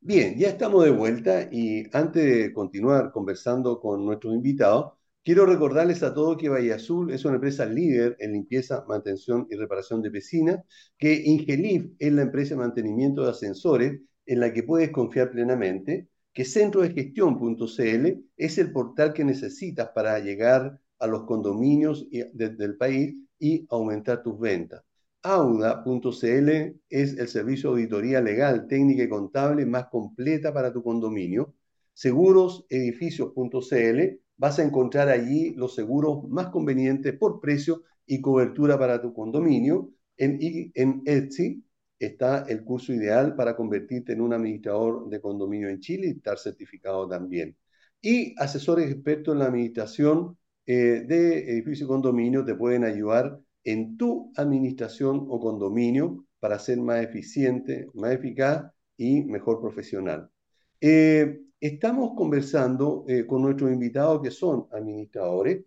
Bien, ya estamos de vuelta y antes de continuar conversando con nuestros invitados, quiero recordarles a todos que Valle Azul es una empresa líder en limpieza, mantención y reparación de piscinas, que Ingelif es la empresa de mantenimiento de ascensores en la que puedes confiar plenamente, que Centro de Gestión.cl es el portal que necesitas para llegar a los condominios del país y aumentar tus ventas. Auda.cl es el servicio de auditoría legal, técnica y contable más completa para tu condominio. Segurosedficios.cl vas a encontrar allí los seguros más convenientes por precio y cobertura para tu condominio. En, en Etsy está el curso ideal para convertirte en un administrador de condominio en Chile y estar certificado también. Y asesores expertos en la administración eh, de edificio y condominio te pueden ayudar en tu administración o condominio para ser más eficiente, más eficaz y mejor profesional. Eh, estamos conversando eh, con nuestros invitados que son administradores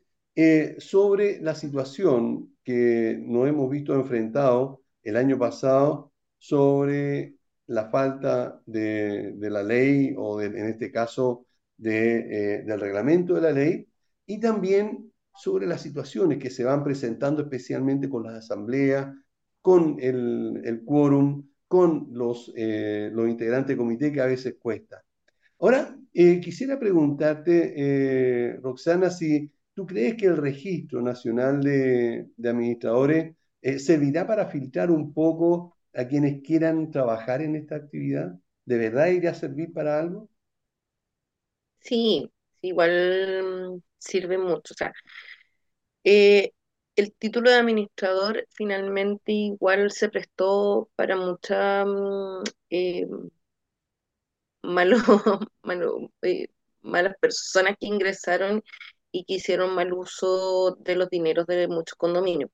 sobre la situación que nos hemos visto enfrentados el año pasado sobre la falta de, la ley o en este caso del reglamento de la ley y también sobre las situaciones que se van presentando especialmente con las asambleas, con el, el quórum, con los, eh, los integrantes del comité que a veces cuesta. Ahora, eh, quisiera preguntarte, eh, Roxana, si tú crees que el Registro Nacional de, de Administradores servirá para filtrar un poco a quienes quieran trabajar en esta actividad. ¿De verdad irá a servir para algo? Sí, igual sirve mucho. O sea, eh, el título de administrador finalmente igual se prestó para muchas mm, eh, eh, malas personas que ingresaron y que hicieron mal uso de los dineros de muchos condominios.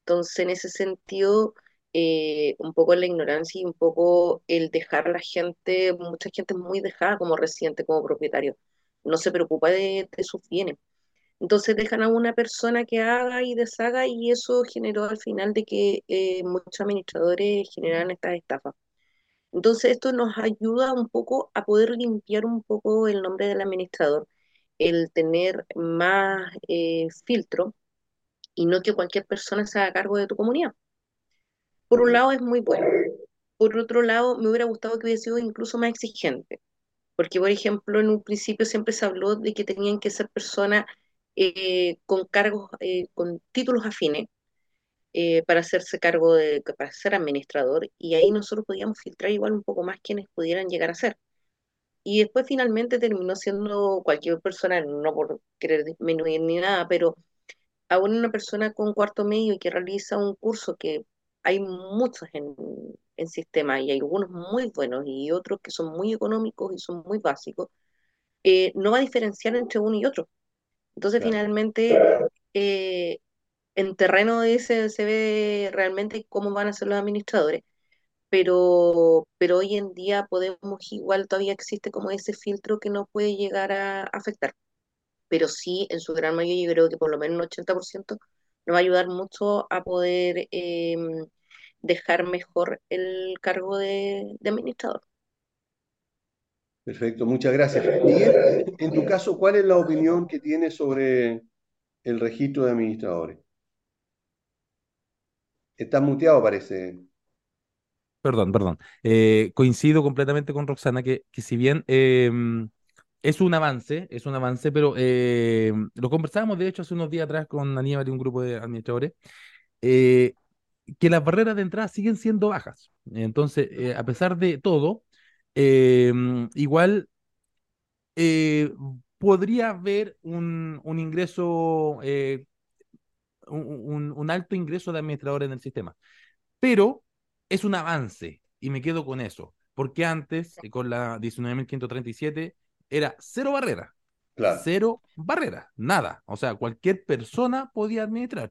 Entonces, en ese sentido, un poco la ignorancia y un poco el dejar a la gente, mucha gente muy dejada como residente, como propietario, no se preocupa de sus bienes. Entonces dejan a una persona que haga y deshaga y eso generó al final de que eh, muchos administradores generan estas estafas. Entonces esto nos ayuda un poco a poder limpiar un poco el nombre del administrador, el tener más eh, filtro y no que cualquier persona se haga cargo de tu comunidad. Por un lado es muy bueno. Por otro lado, me hubiera gustado que hubiese sido incluso más exigente. Porque, por ejemplo, en un principio siempre se habló de que tenían que ser personas eh, con cargos, eh, con títulos afines, eh, para hacerse cargo de, para ser administrador, y ahí nosotros podíamos filtrar igual un poco más quienes pudieran llegar a ser. Y después finalmente terminó siendo cualquier persona, no por querer disminuir ni nada, pero aún una persona con cuarto medio que realiza un curso que hay muchos en, en sistema y hay algunos muy buenos y otros que son muy económicos y son muy básicos, no va a diferenciar entre uno y otro. Entonces, finalmente, eh, en terreno de ese se ve realmente cómo van a ser los administradores, pero, pero hoy en día podemos, igual todavía existe como ese filtro que no puede llegar a afectar. Pero sí, en su gran mayoría, yo creo que por lo menos un 80% nos va a ayudar mucho a poder em, dejar mejor el cargo de administrador. Perfecto, muchas gracias. Miguel, en tu caso, ¿cuál es la opinión que tienes sobre el registro de administradores? Está muteado, parece. Perdón, perdón. Eh, coincido completamente con Roxana que, que si bien em, es un avance, es un avance, pero em, lo conversábamos de hecho hace unos días atrás con Aníbal y un grupo de administradores, eh, que las barreras de entrada siguen siendo bajas. Entonces, eh, a pesar de todo, Em, igual eh, podría haber un, un ingreso, eh, un, un, alto ingreso de administradores en el sistema, pero es un avance y me quedo con eso, porque antes, con la 19.537, era cero barrera. Cero barrera, nada. O sea, cualquier persona podía administrar.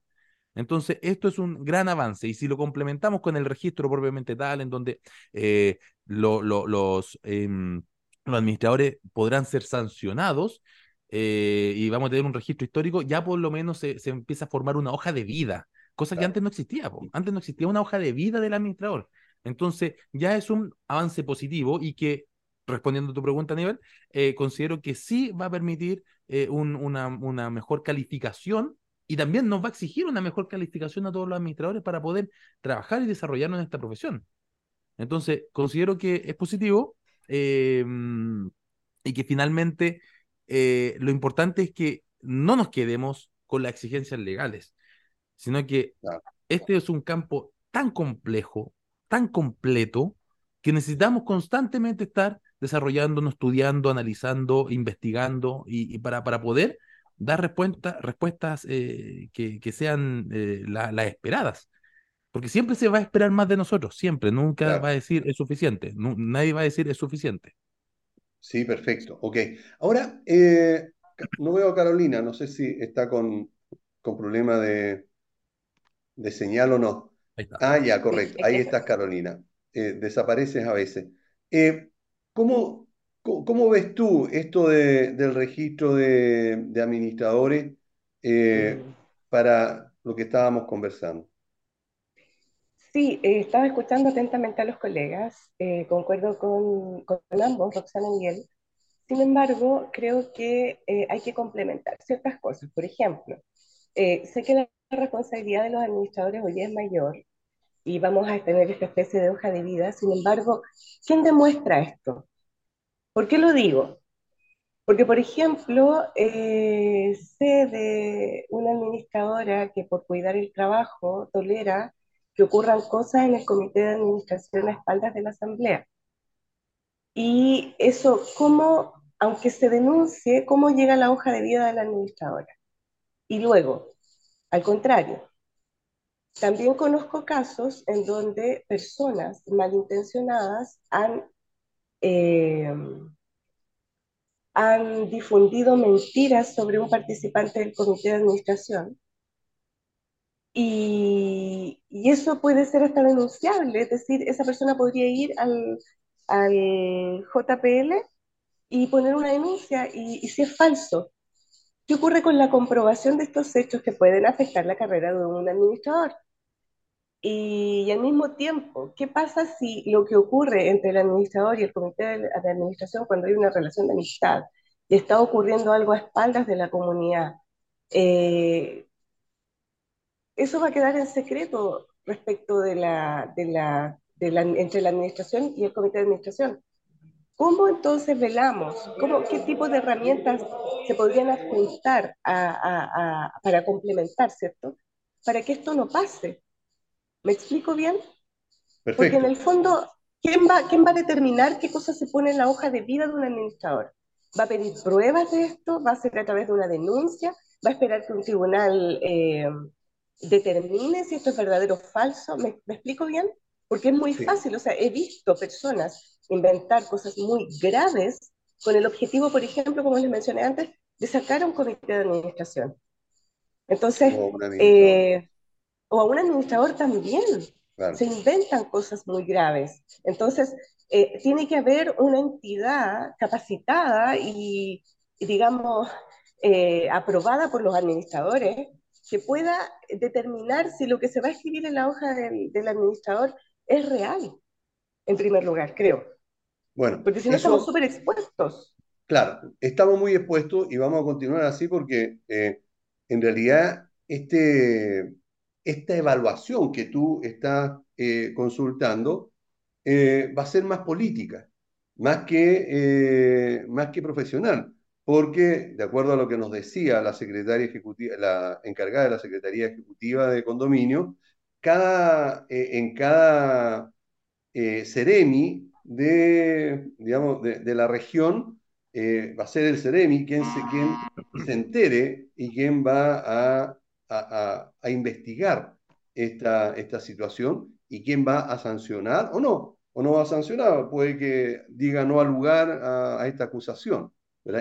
Entonces, esto es un gran avance y si lo complementamos con el registro propiamente tal, en donde eh, los, em, los administradores podrán ser sancionados eh, y vamos a tener un registro histórico, ya por lo menos se, empieza a formar una hoja de vida, cosa que antes no existía. Antes no existía una hoja de vida del administrador. Entonces, ya es un avance positivo y que, respondiendo a tu pregunta, Aníbal, eh, considero que sí va a permitir una, una mejor calificación y también nos va a exigir una mejor calificación a todos los administradores para poder trabajar y desarrollarnos en esta profesión. Entonces, considero que es positivo em, y que finalmente eh, lo importante es que no nos quedemos con las exigencias legales, sino que este es un campo tan complejo, tan completo, que necesitamos constantemente estar desarrollando, estudiando, analizando, investigando y, para, para poder dar respuestas eh, que, sean eh, las esperadas. Porque siempre se va a esperar más de nosotros, siempre, nunca va a decir es suficiente, nadie va a decir es suficiente. Sí, perfecto, ok. Ahora, eh, no veo a Carolina, no sé si está con, con problema de, de señal o no. Ah, ya, correcto, ahí estás Carolina. desapareces a veces. ¿cómo, ¿Cómo, ves tú esto del registro de, administradores eh, para lo que estábamos conversando? Sí, eh, estaba escuchando atentamente a los colegas, eh, concuerdo con, con, ambos, Roxana y Miguel. Sin embargo, creo que hay que complementar ciertas cosas. Por ejemplo, sé que la responsabilidad de los administradores hoy es mayor y vamos a tener esta especie de hoja de vida. Sin embargo, ¿quién demuestra esto? ¿Por qué lo digo? Porque, por ejemplo, eh, sé de una administradora que por cuidar el trabajo tolera que ocurran cosas en el comité de administración a espaldas de la asamblea. Y eso, ¿cómo, aunque se denuncie, cómo llega la hoja de vida de la administradora? Y luego, al contrario, también conozco casos en donde personas malintencionadas han eh, han difundido mentiras sobre un participante del comité de administración. Y, eso puede ser hasta denunciable, es decir, esa persona podría ir al, al JPL y poner una denuncia y, y si es falso. ¿Qué ocurre con la comprobación de estos hechos que pueden afectar la carrera de un administrador? Y, al mismo tiempo, ¿qué pasa si lo que ocurre entre el administrador y el comité de, administración cuando hay una relación de amistad y está ocurriendo algo a espaldas de la comunidad? Eh, eso va a quedar en secreto respecto de la, de la, de la, entre la administración y el comité de administración. ¿Cómo entonces velamos? ¿Cómo, ¿Qué tipo de herramientas se podrían adjuntar para complementar, ¿cierto? Para que esto no pase. ¿Me explico bien? Porque en el fondo, ¿quién va, ¿quién va a determinar qué cosa se pone en la hoja de vida de un administrador? ¿Va a pedir pruebas de esto? ¿Va a ser a través de una denuncia? ¿Va a esperar que un tribunal eh, determine si esto es verdadero o falso? ¿Me, explico bien? Porque es muy fácil, o sea, he visto personas inventar cosas muy graves con el objetivo, por ejemplo, como les mencioné antes, de sacar a un comité de administración. Entonces, o a un administrador también. Se inventan cosas muy graves. Entonces, eh, tiene que haber una entidad capacitada y, digamos, eh, aprobada por los administradores que pueda determinar si lo que se va a escribir en la hoja del, administrador es real, en primer lugar, creo. Bueno, porque si no estamos súper expuestos. Claro, estamos muy expuestos y vamos a continuar así porque eh, en realidad este, esta evaluación que tú estás eh, consultando eh, va a ser más política, más que, más que profesional, porque de acuerdo a lo que nos decía la secretaria ejecutiva, la encargada de la Secretaría Ejecutiva de Condominio, cada, en cada Ceremi de, digamos, de, la región va a ser el Ceremi quien se, se entere y quien va a a, investigar esta, esta situación y quién va a sancionar o no, o no va a sancionar, puede que diga no al lugar a, esta acusación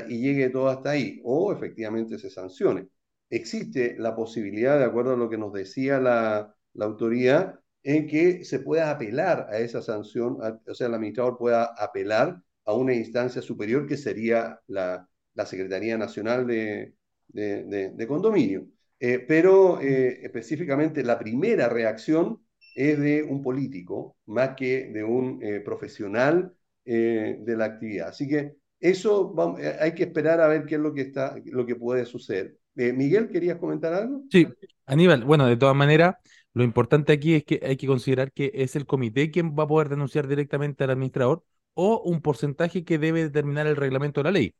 y llegue todo hasta ahí, o efectivamente se sancione. existe la posibilidad, de acuerdo a lo que nos decía la, la autoridad, en que se pueda apelar a esa sanción, o sea, el administrador pueda apelar a una instancia superior que sería la, la Secretaría Nacional de, de, Condominio. Eh, pero eh, específicamente la primera reacción es de un político más que de un eh, profesional de la actividad. Así que eso hay que esperar a ver qué es lo que, está, lo que puede suceder. Miguel, ¿querías comentar algo? Sí, Aníbal, bueno, de todas maneras, lo importante aquí es que hay que considerar que es el comité quien va a poder denunciar directamente al administrador o un porcentaje que debe determinar el reglamento de la ley.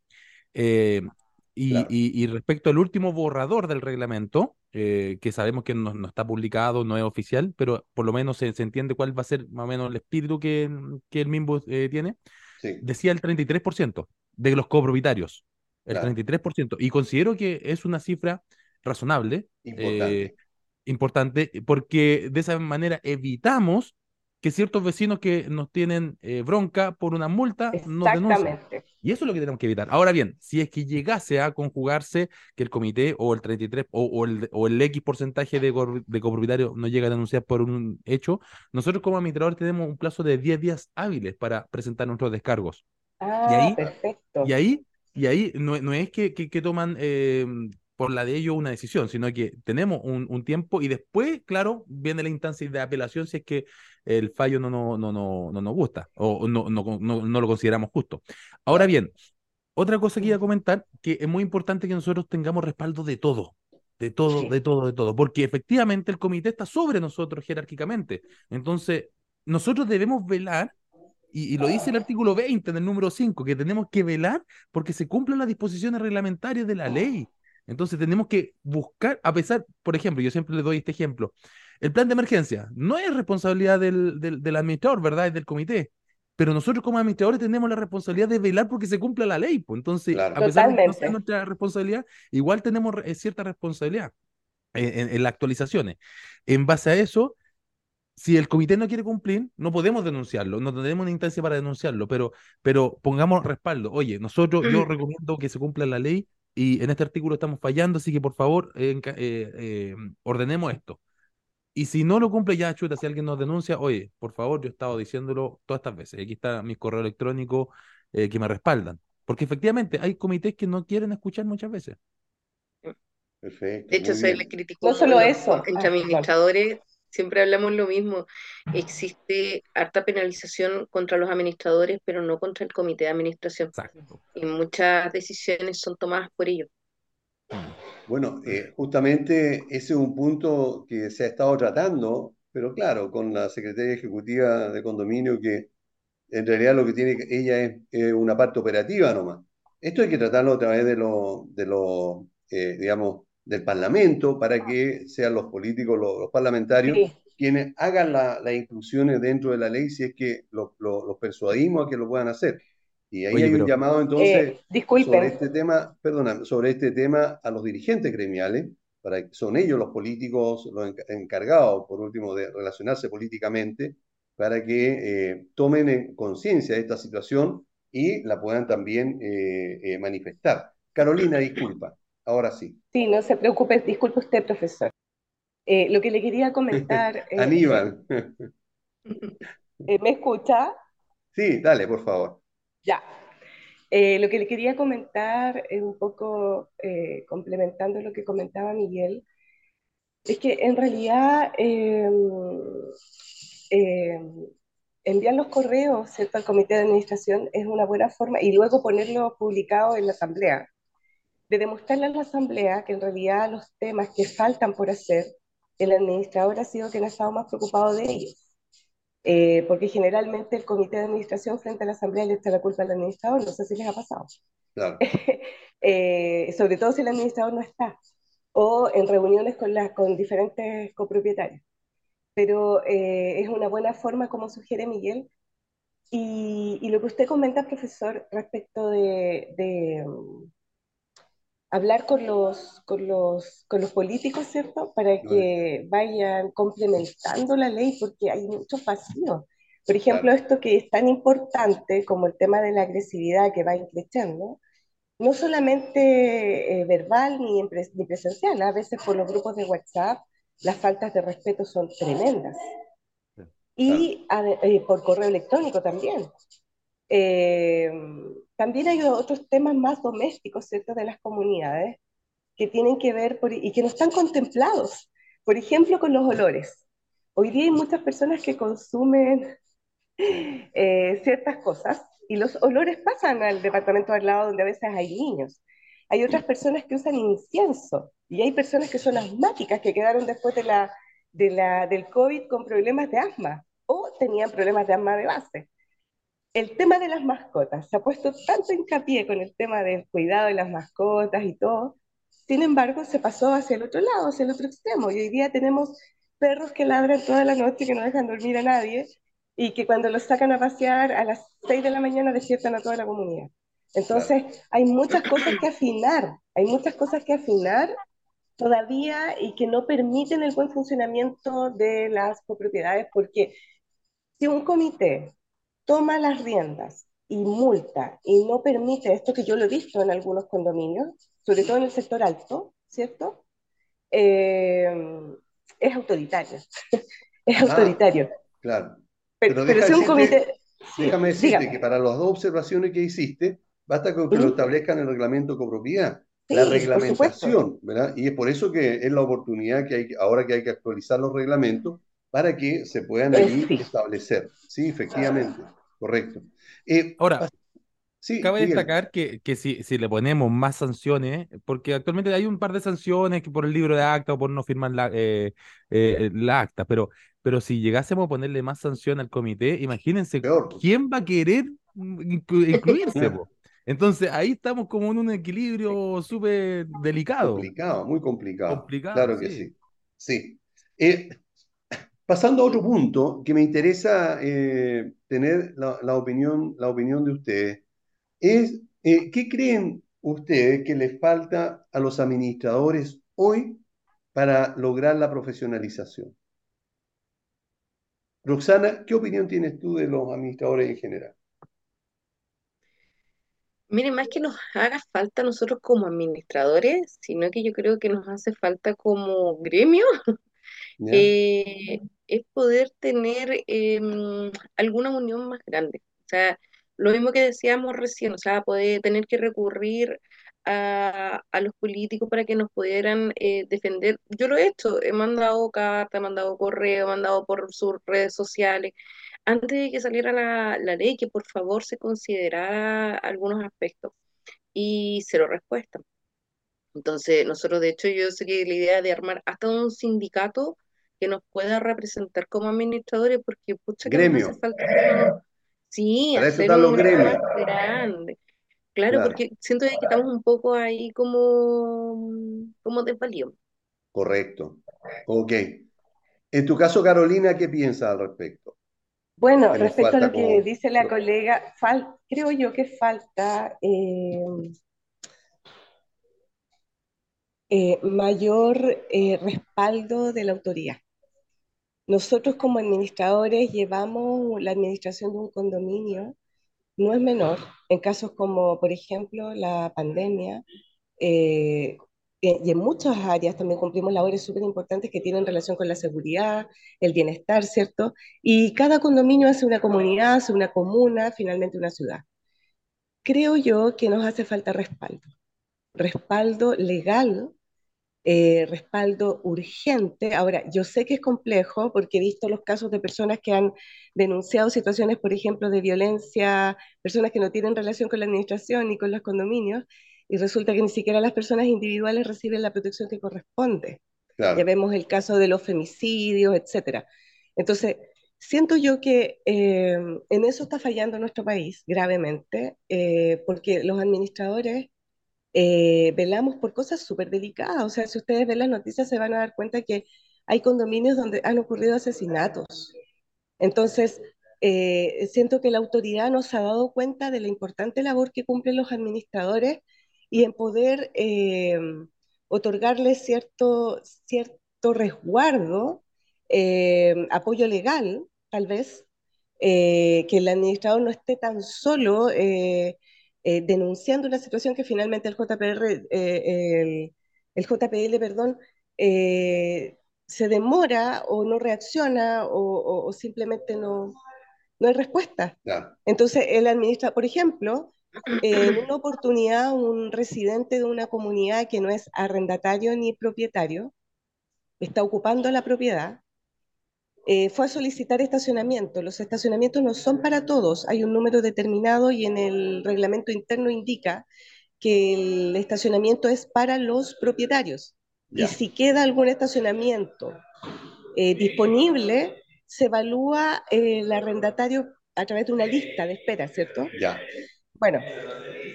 Eh, y, respecto al último borrador del reglamento, eh, que sabemos que no, está publicado, no es oficial, pero por lo menos se, entiende cuál va a ser más o menos el espíritu que, que el MIMBU eh, tiene, decía el 33% de los copropietarios. El 33%. Y considero que es una cifra razonable. Importante importante porque de esa manera evitamos que ciertos vecinos que nos tienen eh, bronca por una multa no denuncien. Y eso es lo que tenemos que evitar. Ahora bien, si es que llegase a conjugarse que el comité o el 33 o, o, el, o el X porcentaje de, de copropietarios no llega a denunciar por un hecho, nosotros como administradores tenemos un plazo de 10 días hábiles para presentar nuestros descargos. Ah, y ahí, perfecto. Y ahí, y ahí no, no es que, que, toman eh, por la de ellos una decisión, sino que tenemos un, tiempo y después, claro, viene la instancia de apelación si es que el fallo no, no, no, no, no nos gusta o no, no, no, lo consideramos justo. Ahora bien, otra cosa que iba a comentar, que es muy importante que nosotros tengamos respaldo de todo, de todo, de todo, de todo, porque efectivamente el comité está sobre nosotros jerárquicamente. Entonces, nosotros debemos velar y, y, lo dice el artículo 20 del número 5, que tenemos que velar porque se cumplan las disposiciones reglamentarias de la ley. Entonces tenemos que buscar, a pesar, por ejemplo, yo siempre le doy este ejemplo, el plan de emergencia no es responsabilidad del, del, administrador, ¿verdad? Es del comité. Pero nosotros como administradores tenemos la responsabilidad de velar porque se cumpla la ley. Pues. Entonces, a pesar de que no sea nuestra responsabilidad, igual tenemos eh, cierta responsabilidad en, en las actualizaciones. En base a eso, si el comité no quiere cumplir, no podemos denunciarlo, no tenemos una instancia para denunciarlo, pero, pero pongamos respaldo. Oye, nosotros, yo recomiendo que se cumpla la ley y en este artículo estamos fallando, así que por favor eh, eh, ordenemos esto. Y si no lo cumple, ya chuta, si alguien nos denuncia, oye, por favor, yo he estado diciéndolo todas estas veces. Aquí está mi correo electrónico eh, que me respaldan. Porque efectivamente hay comités que no quieren escuchar muchas veces. Perfecto. De hecho, se le criticó no solo eso. entre ah, administradores Siempre hablamos lo mismo. Existe harta penalización contra los administradores, pero no contra el comité de administración. Y muchas decisiones son tomadas por ellos. Bueno, eh, justamente ese es un punto que se ha estado tratando, pero claro, con la Secretaría Ejecutiva de Condominio, que en realidad lo que tiene ella es, una parte operativa nomás. Esto hay que tratarlo a través de lo, de lo eh, digamos, del Parlamento para que sean los políticos, los, parlamentarios, quienes hagan las inclusiones dentro de la ley si es que los persuadimos a que lo puedan hacer. Y ahí hay un llamado entonces eh, sobre este tema, perdona, sobre este tema a los dirigentes gremiales, para que son ellos los políticos los encargados, por último, de relacionarse políticamente, para que eh, tomen conciencia de esta situación y la puedan también eh, manifestar. Carolina, disculpa. Ahora sí. Sí, no se preocupe, disculpe usted, profesor. Eh, lo que le quería comentar. Aníbal. Eh, ¿Me escucha? Sí, dale, por favor. Ya. Eh, lo que le quería comentar, es un poco complementando lo que comentaba Miguel, es que en realidad em, em, enviar los correos al comité de administración es una buena forma y luego ponerlo publicado en la asamblea de demostrarle a la Asamblea que en realidad los temas que faltan por hacer, el administrador ha sido quien ha estado más preocupado de ellos. Eh, porque generalmente el comité de administración frente a la Asamblea le echa la culpa al administrador, no sé si les ha pasado. Claro. Eh, sobre todo si el administrador no está, o en reuniones con, las con diferentes copropietarios. Pero eh, es una buena forma, como sugiere Miguel. Y, y, lo que usted comenta, profesor, respecto de, de hablar con los, con los, con los políticos, ¿cierto? Para que vayan complementando la ley, porque hay muchos vacíos. Por ejemplo, esto que es tan importante como el tema de la agresividad que va increciendo, no solamente eh, verbal ni, ni, presencial, a veces por los grupos de WhatsApp las faltas de respeto son tremendas. Y eh, por correo electrónico también. Eh, también hay otros temas más domésticos, ¿cierto?, de las comunidades que tienen que ver y que no están contemplados. Por ejemplo, con los olores. Hoy día hay muchas personas que consumen ciertas cosas y los olores pasan al departamento al lado donde a veces hay niños. Hay otras personas que usan incienso y hay personas que son asmáticas que quedaron después de la, de la, del COVID con problemas de asma o tenían problemas de asma de base. El tema de las mascotas, se ha puesto tanto hincapié con el tema del cuidado de las mascotas y todo, sin embargo se pasó hacia el otro lado, hacia el otro extremo, y hoy día tenemos perros que ladran toda la noche, que no dejan dormir a nadie, y que cuando los sacan a pasear a las 6 de la mañana despiertan a toda la comunidad. Entonces, hay muchas cosas que afinar, hay muchas cosas que afinar todavía y que no permiten el buen funcionamiento de las copropiedades, porque si un comité toma las riendas y multa y no permite esto que yo lo he visto en algunos condominios, sobre todo en el sector alto, ¿cierto? Eh, es autoritario. es ah, autoritario. Claro. Pero, es un comité... Déjame decirte que para las dos observaciones que hiciste, basta con que lo establezcan en el reglamento de copropiedad. la reglamentación, ¿verdad? Y es por eso que es la oportunidad que hay ahora que hay que actualizar los reglamentos para que se puedan ahí establecer. Sí, efectivamente, correcto. Eh, ahora, Sí, Cabe destacar que, que si, si, le ponemos más sanciones, porque actualmente hay un par de sanciones que por el libro de acta o por no firmar la, eh, eh, la acta, pero, pero si llegásemos a ponerle más sanción al comité, imagínense quién va a querer incluirse. Entonces ahí estamos como en un equilibrio súper delicado. Complicado, muy complicado. claro que sí. Sí. Eh, pasando a otro punto que me interesa tener la, la, opinión, la opinión de ustedes es, eh, ¿qué creen ustedes que les falta a los administradores hoy para lograr la profesionalización? Roxana, ¿qué opinión tienes tú de los administradores en general? Miren, más que nos haga falta nosotros como administradores, sino que yo creo que nos hace falta como gremio, eh, es poder tener em, alguna unión más grande. O sea, lo mismo que decíamos recién, o sea, poder tener que recurrir a, los políticos para que nos pudieran eh, defender. Yo lo he hecho, he mandado carta, he mandado correo, he mandado por sus redes sociales, antes de que saliera la, ley, que por favor se considerara algunos aspectos. Y cero respuesta. Entonces, nosotros, de hecho, yo sé que la idea de armar hasta un sindicato que nos pueda representar como administradores, porque pucha que nos hace falta Sí, hacer un más grande. Claro, porque siento que estamos un poco ahí como, como desvalidos. Correcto. Ok. En tu caso, Carolina, ¿qué piensas al respecto? Bueno, respecto a lo que dice la colega, creo yo que falta eh, eh, mayor eh, respaldo de la autoridad. Nosotros como administradores llevamos la administración de un condominio, no es menor, en casos como, por ejemplo, la pandemia, eh, y en muchas áreas también cumplimos labores súper importantes que tienen relación con la seguridad, el bienestar, ¿cierto? Y cada condominio hace una comunidad, hace una comuna, finalmente una ciudad. Creo yo que nos hace falta respaldo, respaldo legal eh, respaldo urgente. Ahora, yo sé que es complejo porque he visto los casos de personas que han denunciado situaciones, por ejemplo, de violencia, personas que no tienen relación con la administración ni con los condominios, y resulta que ni siquiera las personas individuales reciben la protección que corresponde. Ya vemos el caso de los femicidios, etcétera. Entonces, siento yo que eh, en eso está fallando nuestro país gravemente, eh, porque los administradores eh, velamos por cosas súper delicadas. O sea, si ustedes ven las noticias se van a dar cuenta que hay condominios donde han ocurrido asesinatos. Entonces, eh, siento que la autoridad nos ha dado cuenta de la importante labor que cumplen los administradores y en poder eh, otorgarles cierto, cierto resguardo, apoyo legal, tal vez, que el administrador no esté tan solo eh, denunciando una situación que finalmente el JPR, eh, el, el, JPL, perdón, eh, se demora o no reacciona o, o, o simplemente no, no hay respuesta. Entonces, él administra, por ejemplo, en una oportunidad, un residente de una comunidad que no es arrendatario ni propietario, está ocupando la propiedad, eh, fue a solicitar estacionamiento. Los estacionamientos no son para todos, hay un número determinado y en el reglamento interno indica que el estacionamiento es para los propietarios. Ya. Y si queda algún estacionamiento eh, disponible, se evalúa eh, el arrendatario a través de una lista de espera, ¿cierto? Ya. Bueno,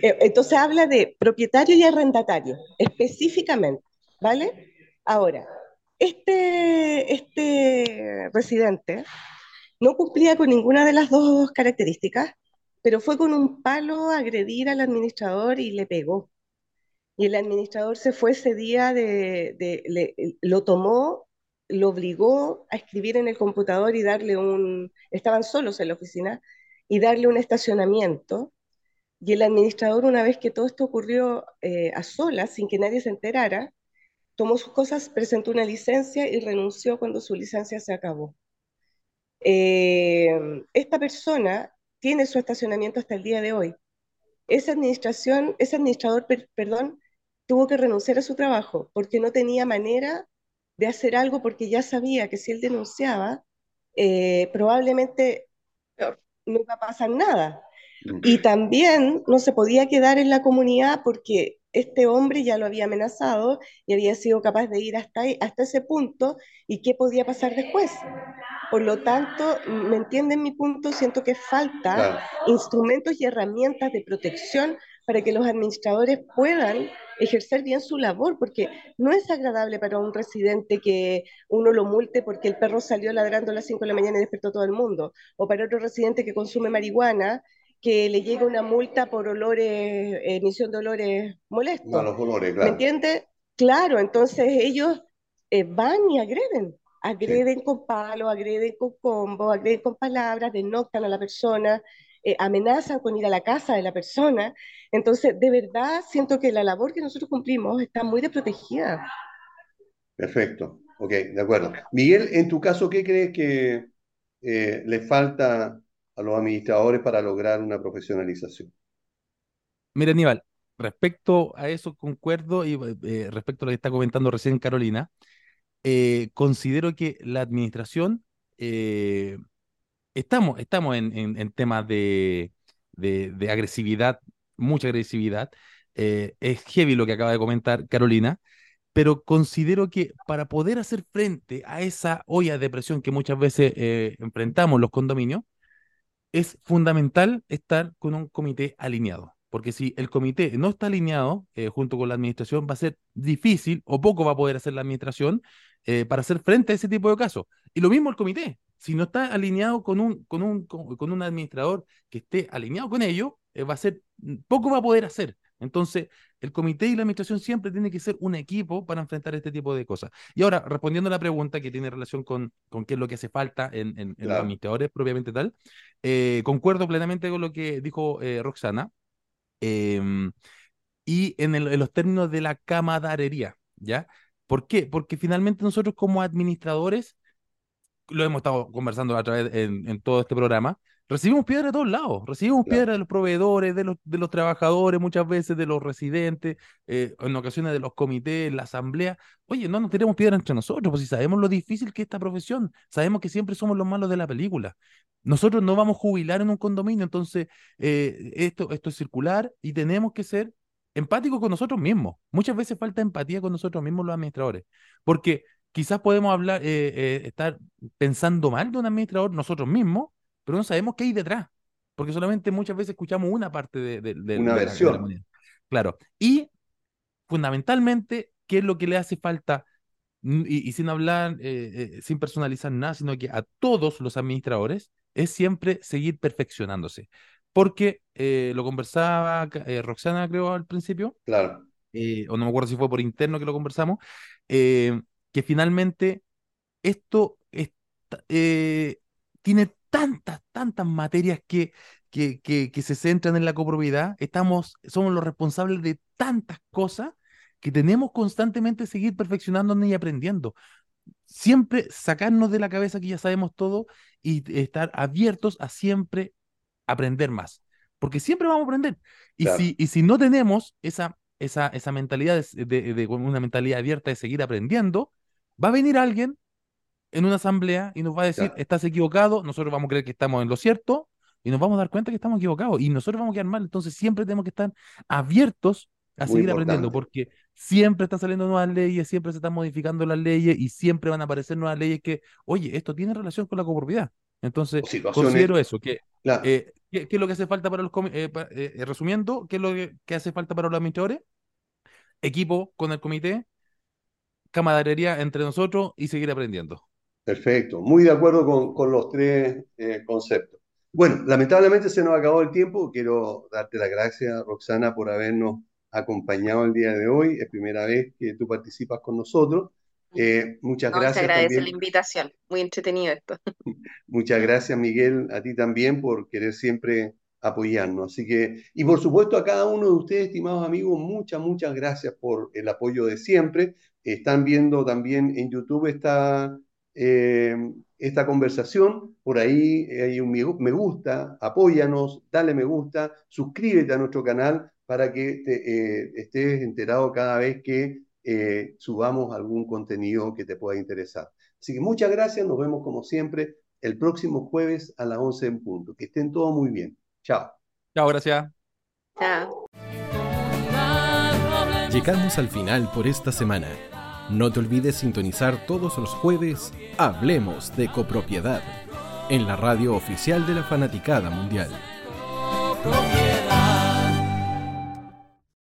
eh, entonces habla de propietario y arrendatario, específicamente, ¿vale? Ahora, este, este residente no cumplía con ninguna de las dos características, pero fue con un palo a agredir al administrador y le pegó. Y el administrador se fue ese día, de, le- lo tomó, lo obligó a escribir en el computador y darle un, estaban solos en la oficina, y darle un estacionamiento. Y el administrador, una vez que todo esto ocurrió eh, a solas, sin que nadie se enterara, tomó sus cosas, presentó una licencia y renunció cuando su licencia se acabó. Eh, esta persona tiene su estacionamiento hasta el día de hoy. Esa administración, ese administrador, per- perdón, tuvo que renunciar a su trabajo porque no tenía manera de hacer algo porque ya sabía que si él denunciaba, eh, probablemente no iba a pasar nada. Y también no se podía quedar en la comunidad porque este hombre ya lo había amenazado y había sido capaz de ir hasta, ahí- hasta ese punto y qué podía pasar después. Por lo tanto, ¿me entienden mi punto? Siento que falta Claro. instrumentos y herramientas de protección para que los administradores puedan ejercer bien su labor, porque no es agradable para un residente que uno lo multe porque el perro salió ladrando a las 5 de la mañana y despertó a todo el mundo, o para otro residente que consume marihuana que le llega una multa por olores, emisión de olores molestos. Malos olores, ¿Me claro. entiende? Claro, entonces ellos eh, van y agreden, agreden con palos, agreden con combos, agreden con palabras, denoctan a la persona, eh, amenazan con ir a la casa de la persona. Entonces, de verdad, siento que la labor que nosotros cumplimos está muy desprotegida. Perfecto. Ok, de acuerdo. Miguel, en tu caso, ¿qué crees que eh, le falta a los administradores para lograr una profesionalización? Mira, Aníbal, respecto a eso concuerdo y eh, respecto a lo que está comentando recién Carolina, eh, considero que la administración, eh, estamos, estamos en, en- temas de, de- de agresividad, mucha agresividad. es heavy lo que acaba de comentar Carolina, pero considero que para poder hacer frente a esa olla de presión que muchas veces enfrentamos los condominios, es fundamental estar con un comité alineado, porque si el comité no está alineado eh, junto con la administración, va a ser difícil o poco va a poder hacer la administración eh, para hacer frente a ese tipo de casos. Y lo mismo el comité, si no está alineado con un, con un, con, un administrador que esté alineado con ello, eh, va a ser, poco va a poder hacer. Entonces, el comité y la administración siempre tienen que ser un equipo para enfrentar este tipo de cosas. Y ahora, respondiendo a la pregunta que tiene relación con, con qué es lo que hace falta en, en- en los administradores propiamente tal, eh, concuerdo plenamente con lo que dijo eh, Roxana. em, y en, el- en los términos de la camaradería, ¿ya? ¿Por qué? Porque finalmente nosotros como administradores lo hemos estado conversando a través en, en todo este programa, recibimos piedra de todos lados, recibimos Claro. piedra de los proveedores, de los, de los trabajadores, muchas veces de los residentes, eh, en ocasiones de los comités, la asamblea. Oye, no nos tiremos piedra entre nosotros, pues si sabemos lo difícil que es esta profesión, sabemos que siempre somos los malos de la película. Nosotros no vamos a jubilar en un condominio, entonces eh, esto, esto es circular y tenemos que ser empáticos con nosotros mismos. Muchas veces falta empatía con nosotros mismos los administradores, porque quizás podemos hablar, eh, eh, estar pensando mal de un administrador nosotros mismos, pero no sabemos qué hay detrás, porque solamente muchas veces escuchamos una parte de, de- de- Una de la- de la versión. moneda. Claro, y fundamentalmente, ¿qué es lo que le hace falta? Y, y sin hablar, eh, eh, sin personalizar nada, sino que a todos los administradores es siempre seguir perfeccionándose. Porque eh, lo conversaba Roxana, creo, al principio, Claro. o no me acuerdo si fue por interno que lo conversamos, que finalmente esto tiene tantas, tantas materias que, que, que, se centran en la copropiedad, estamos, somos los responsables de tantas cosas que tenemos constantemente seguir perfeccionándonos y aprendiendo. Siempre sacarnos de la cabeza que ya sabemos todo y estar abiertos a siempre aprender más. Porque siempre vamos a aprender. Y, si, y si no tenemos esa, esa, esa mentalidad de, de, una mentalidad abierta de seguir aprendiendo, va a venir alguien en una asamblea y nos va a decir, estás equivocado, nosotros vamos a creer que estamos en lo cierto y nos vamos a dar cuenta que estamos equivocados y nosotros vamos a quedar mal. Entonces siempre tenemos que estar abiertos a seguir aprendiendo porque siempre están saliendo nuevas leyes, siempre se están modificando las leyes y siempre van a aparecer nuevas leyes que, oye, esto tiene relación con la copropiedad. Entonces, considero eso, que eh, ¿qué, es lo que hace falta para los... Eh, eh, resumiendo, ¿qué es lo que, hace falta para los administradores? Equipo con el comité, camaradería entre nosotros y seguir aprendiendo. Perfecto, muy de acuerdo con, con los tres conceptos. Bueno, lamentablemente se nos acabó el tiempo. Quiero darte las gracias, Roxana, por habernos acompañado el día de hoy. Es primera vez que tú participas con nosotros. Eh, muchas gracias. Te agradece la invitación. Muy entretenido esto. Muchas gracias, Miguel, a ti también por querer siempre apoyarnos. Así que, y por supuesto a cada uno de ustedes, estimados amigos, muchas, muchas gracias por el apoyo de siempre. Están viendo también en YouTube esta, eh, esta conversación. Por ahí hay un me gusta, apóyanos, dale me gusta, suscríbete a nuestro canal para que eh, estés enterado cada vez que eh, subamos algún contenido que te pueda interesar. Así que muchas gracias, nos vemos como siempre el próximo jueves a las 11 en punto. Que estén todos muy bien. Chao. Chao, gracias. Chao. Llegamos al final por esta semana. No te olvides sintonizar todos los jueves Hablemos de copropiedad en la radio oficial de la Fanaticada Mundial.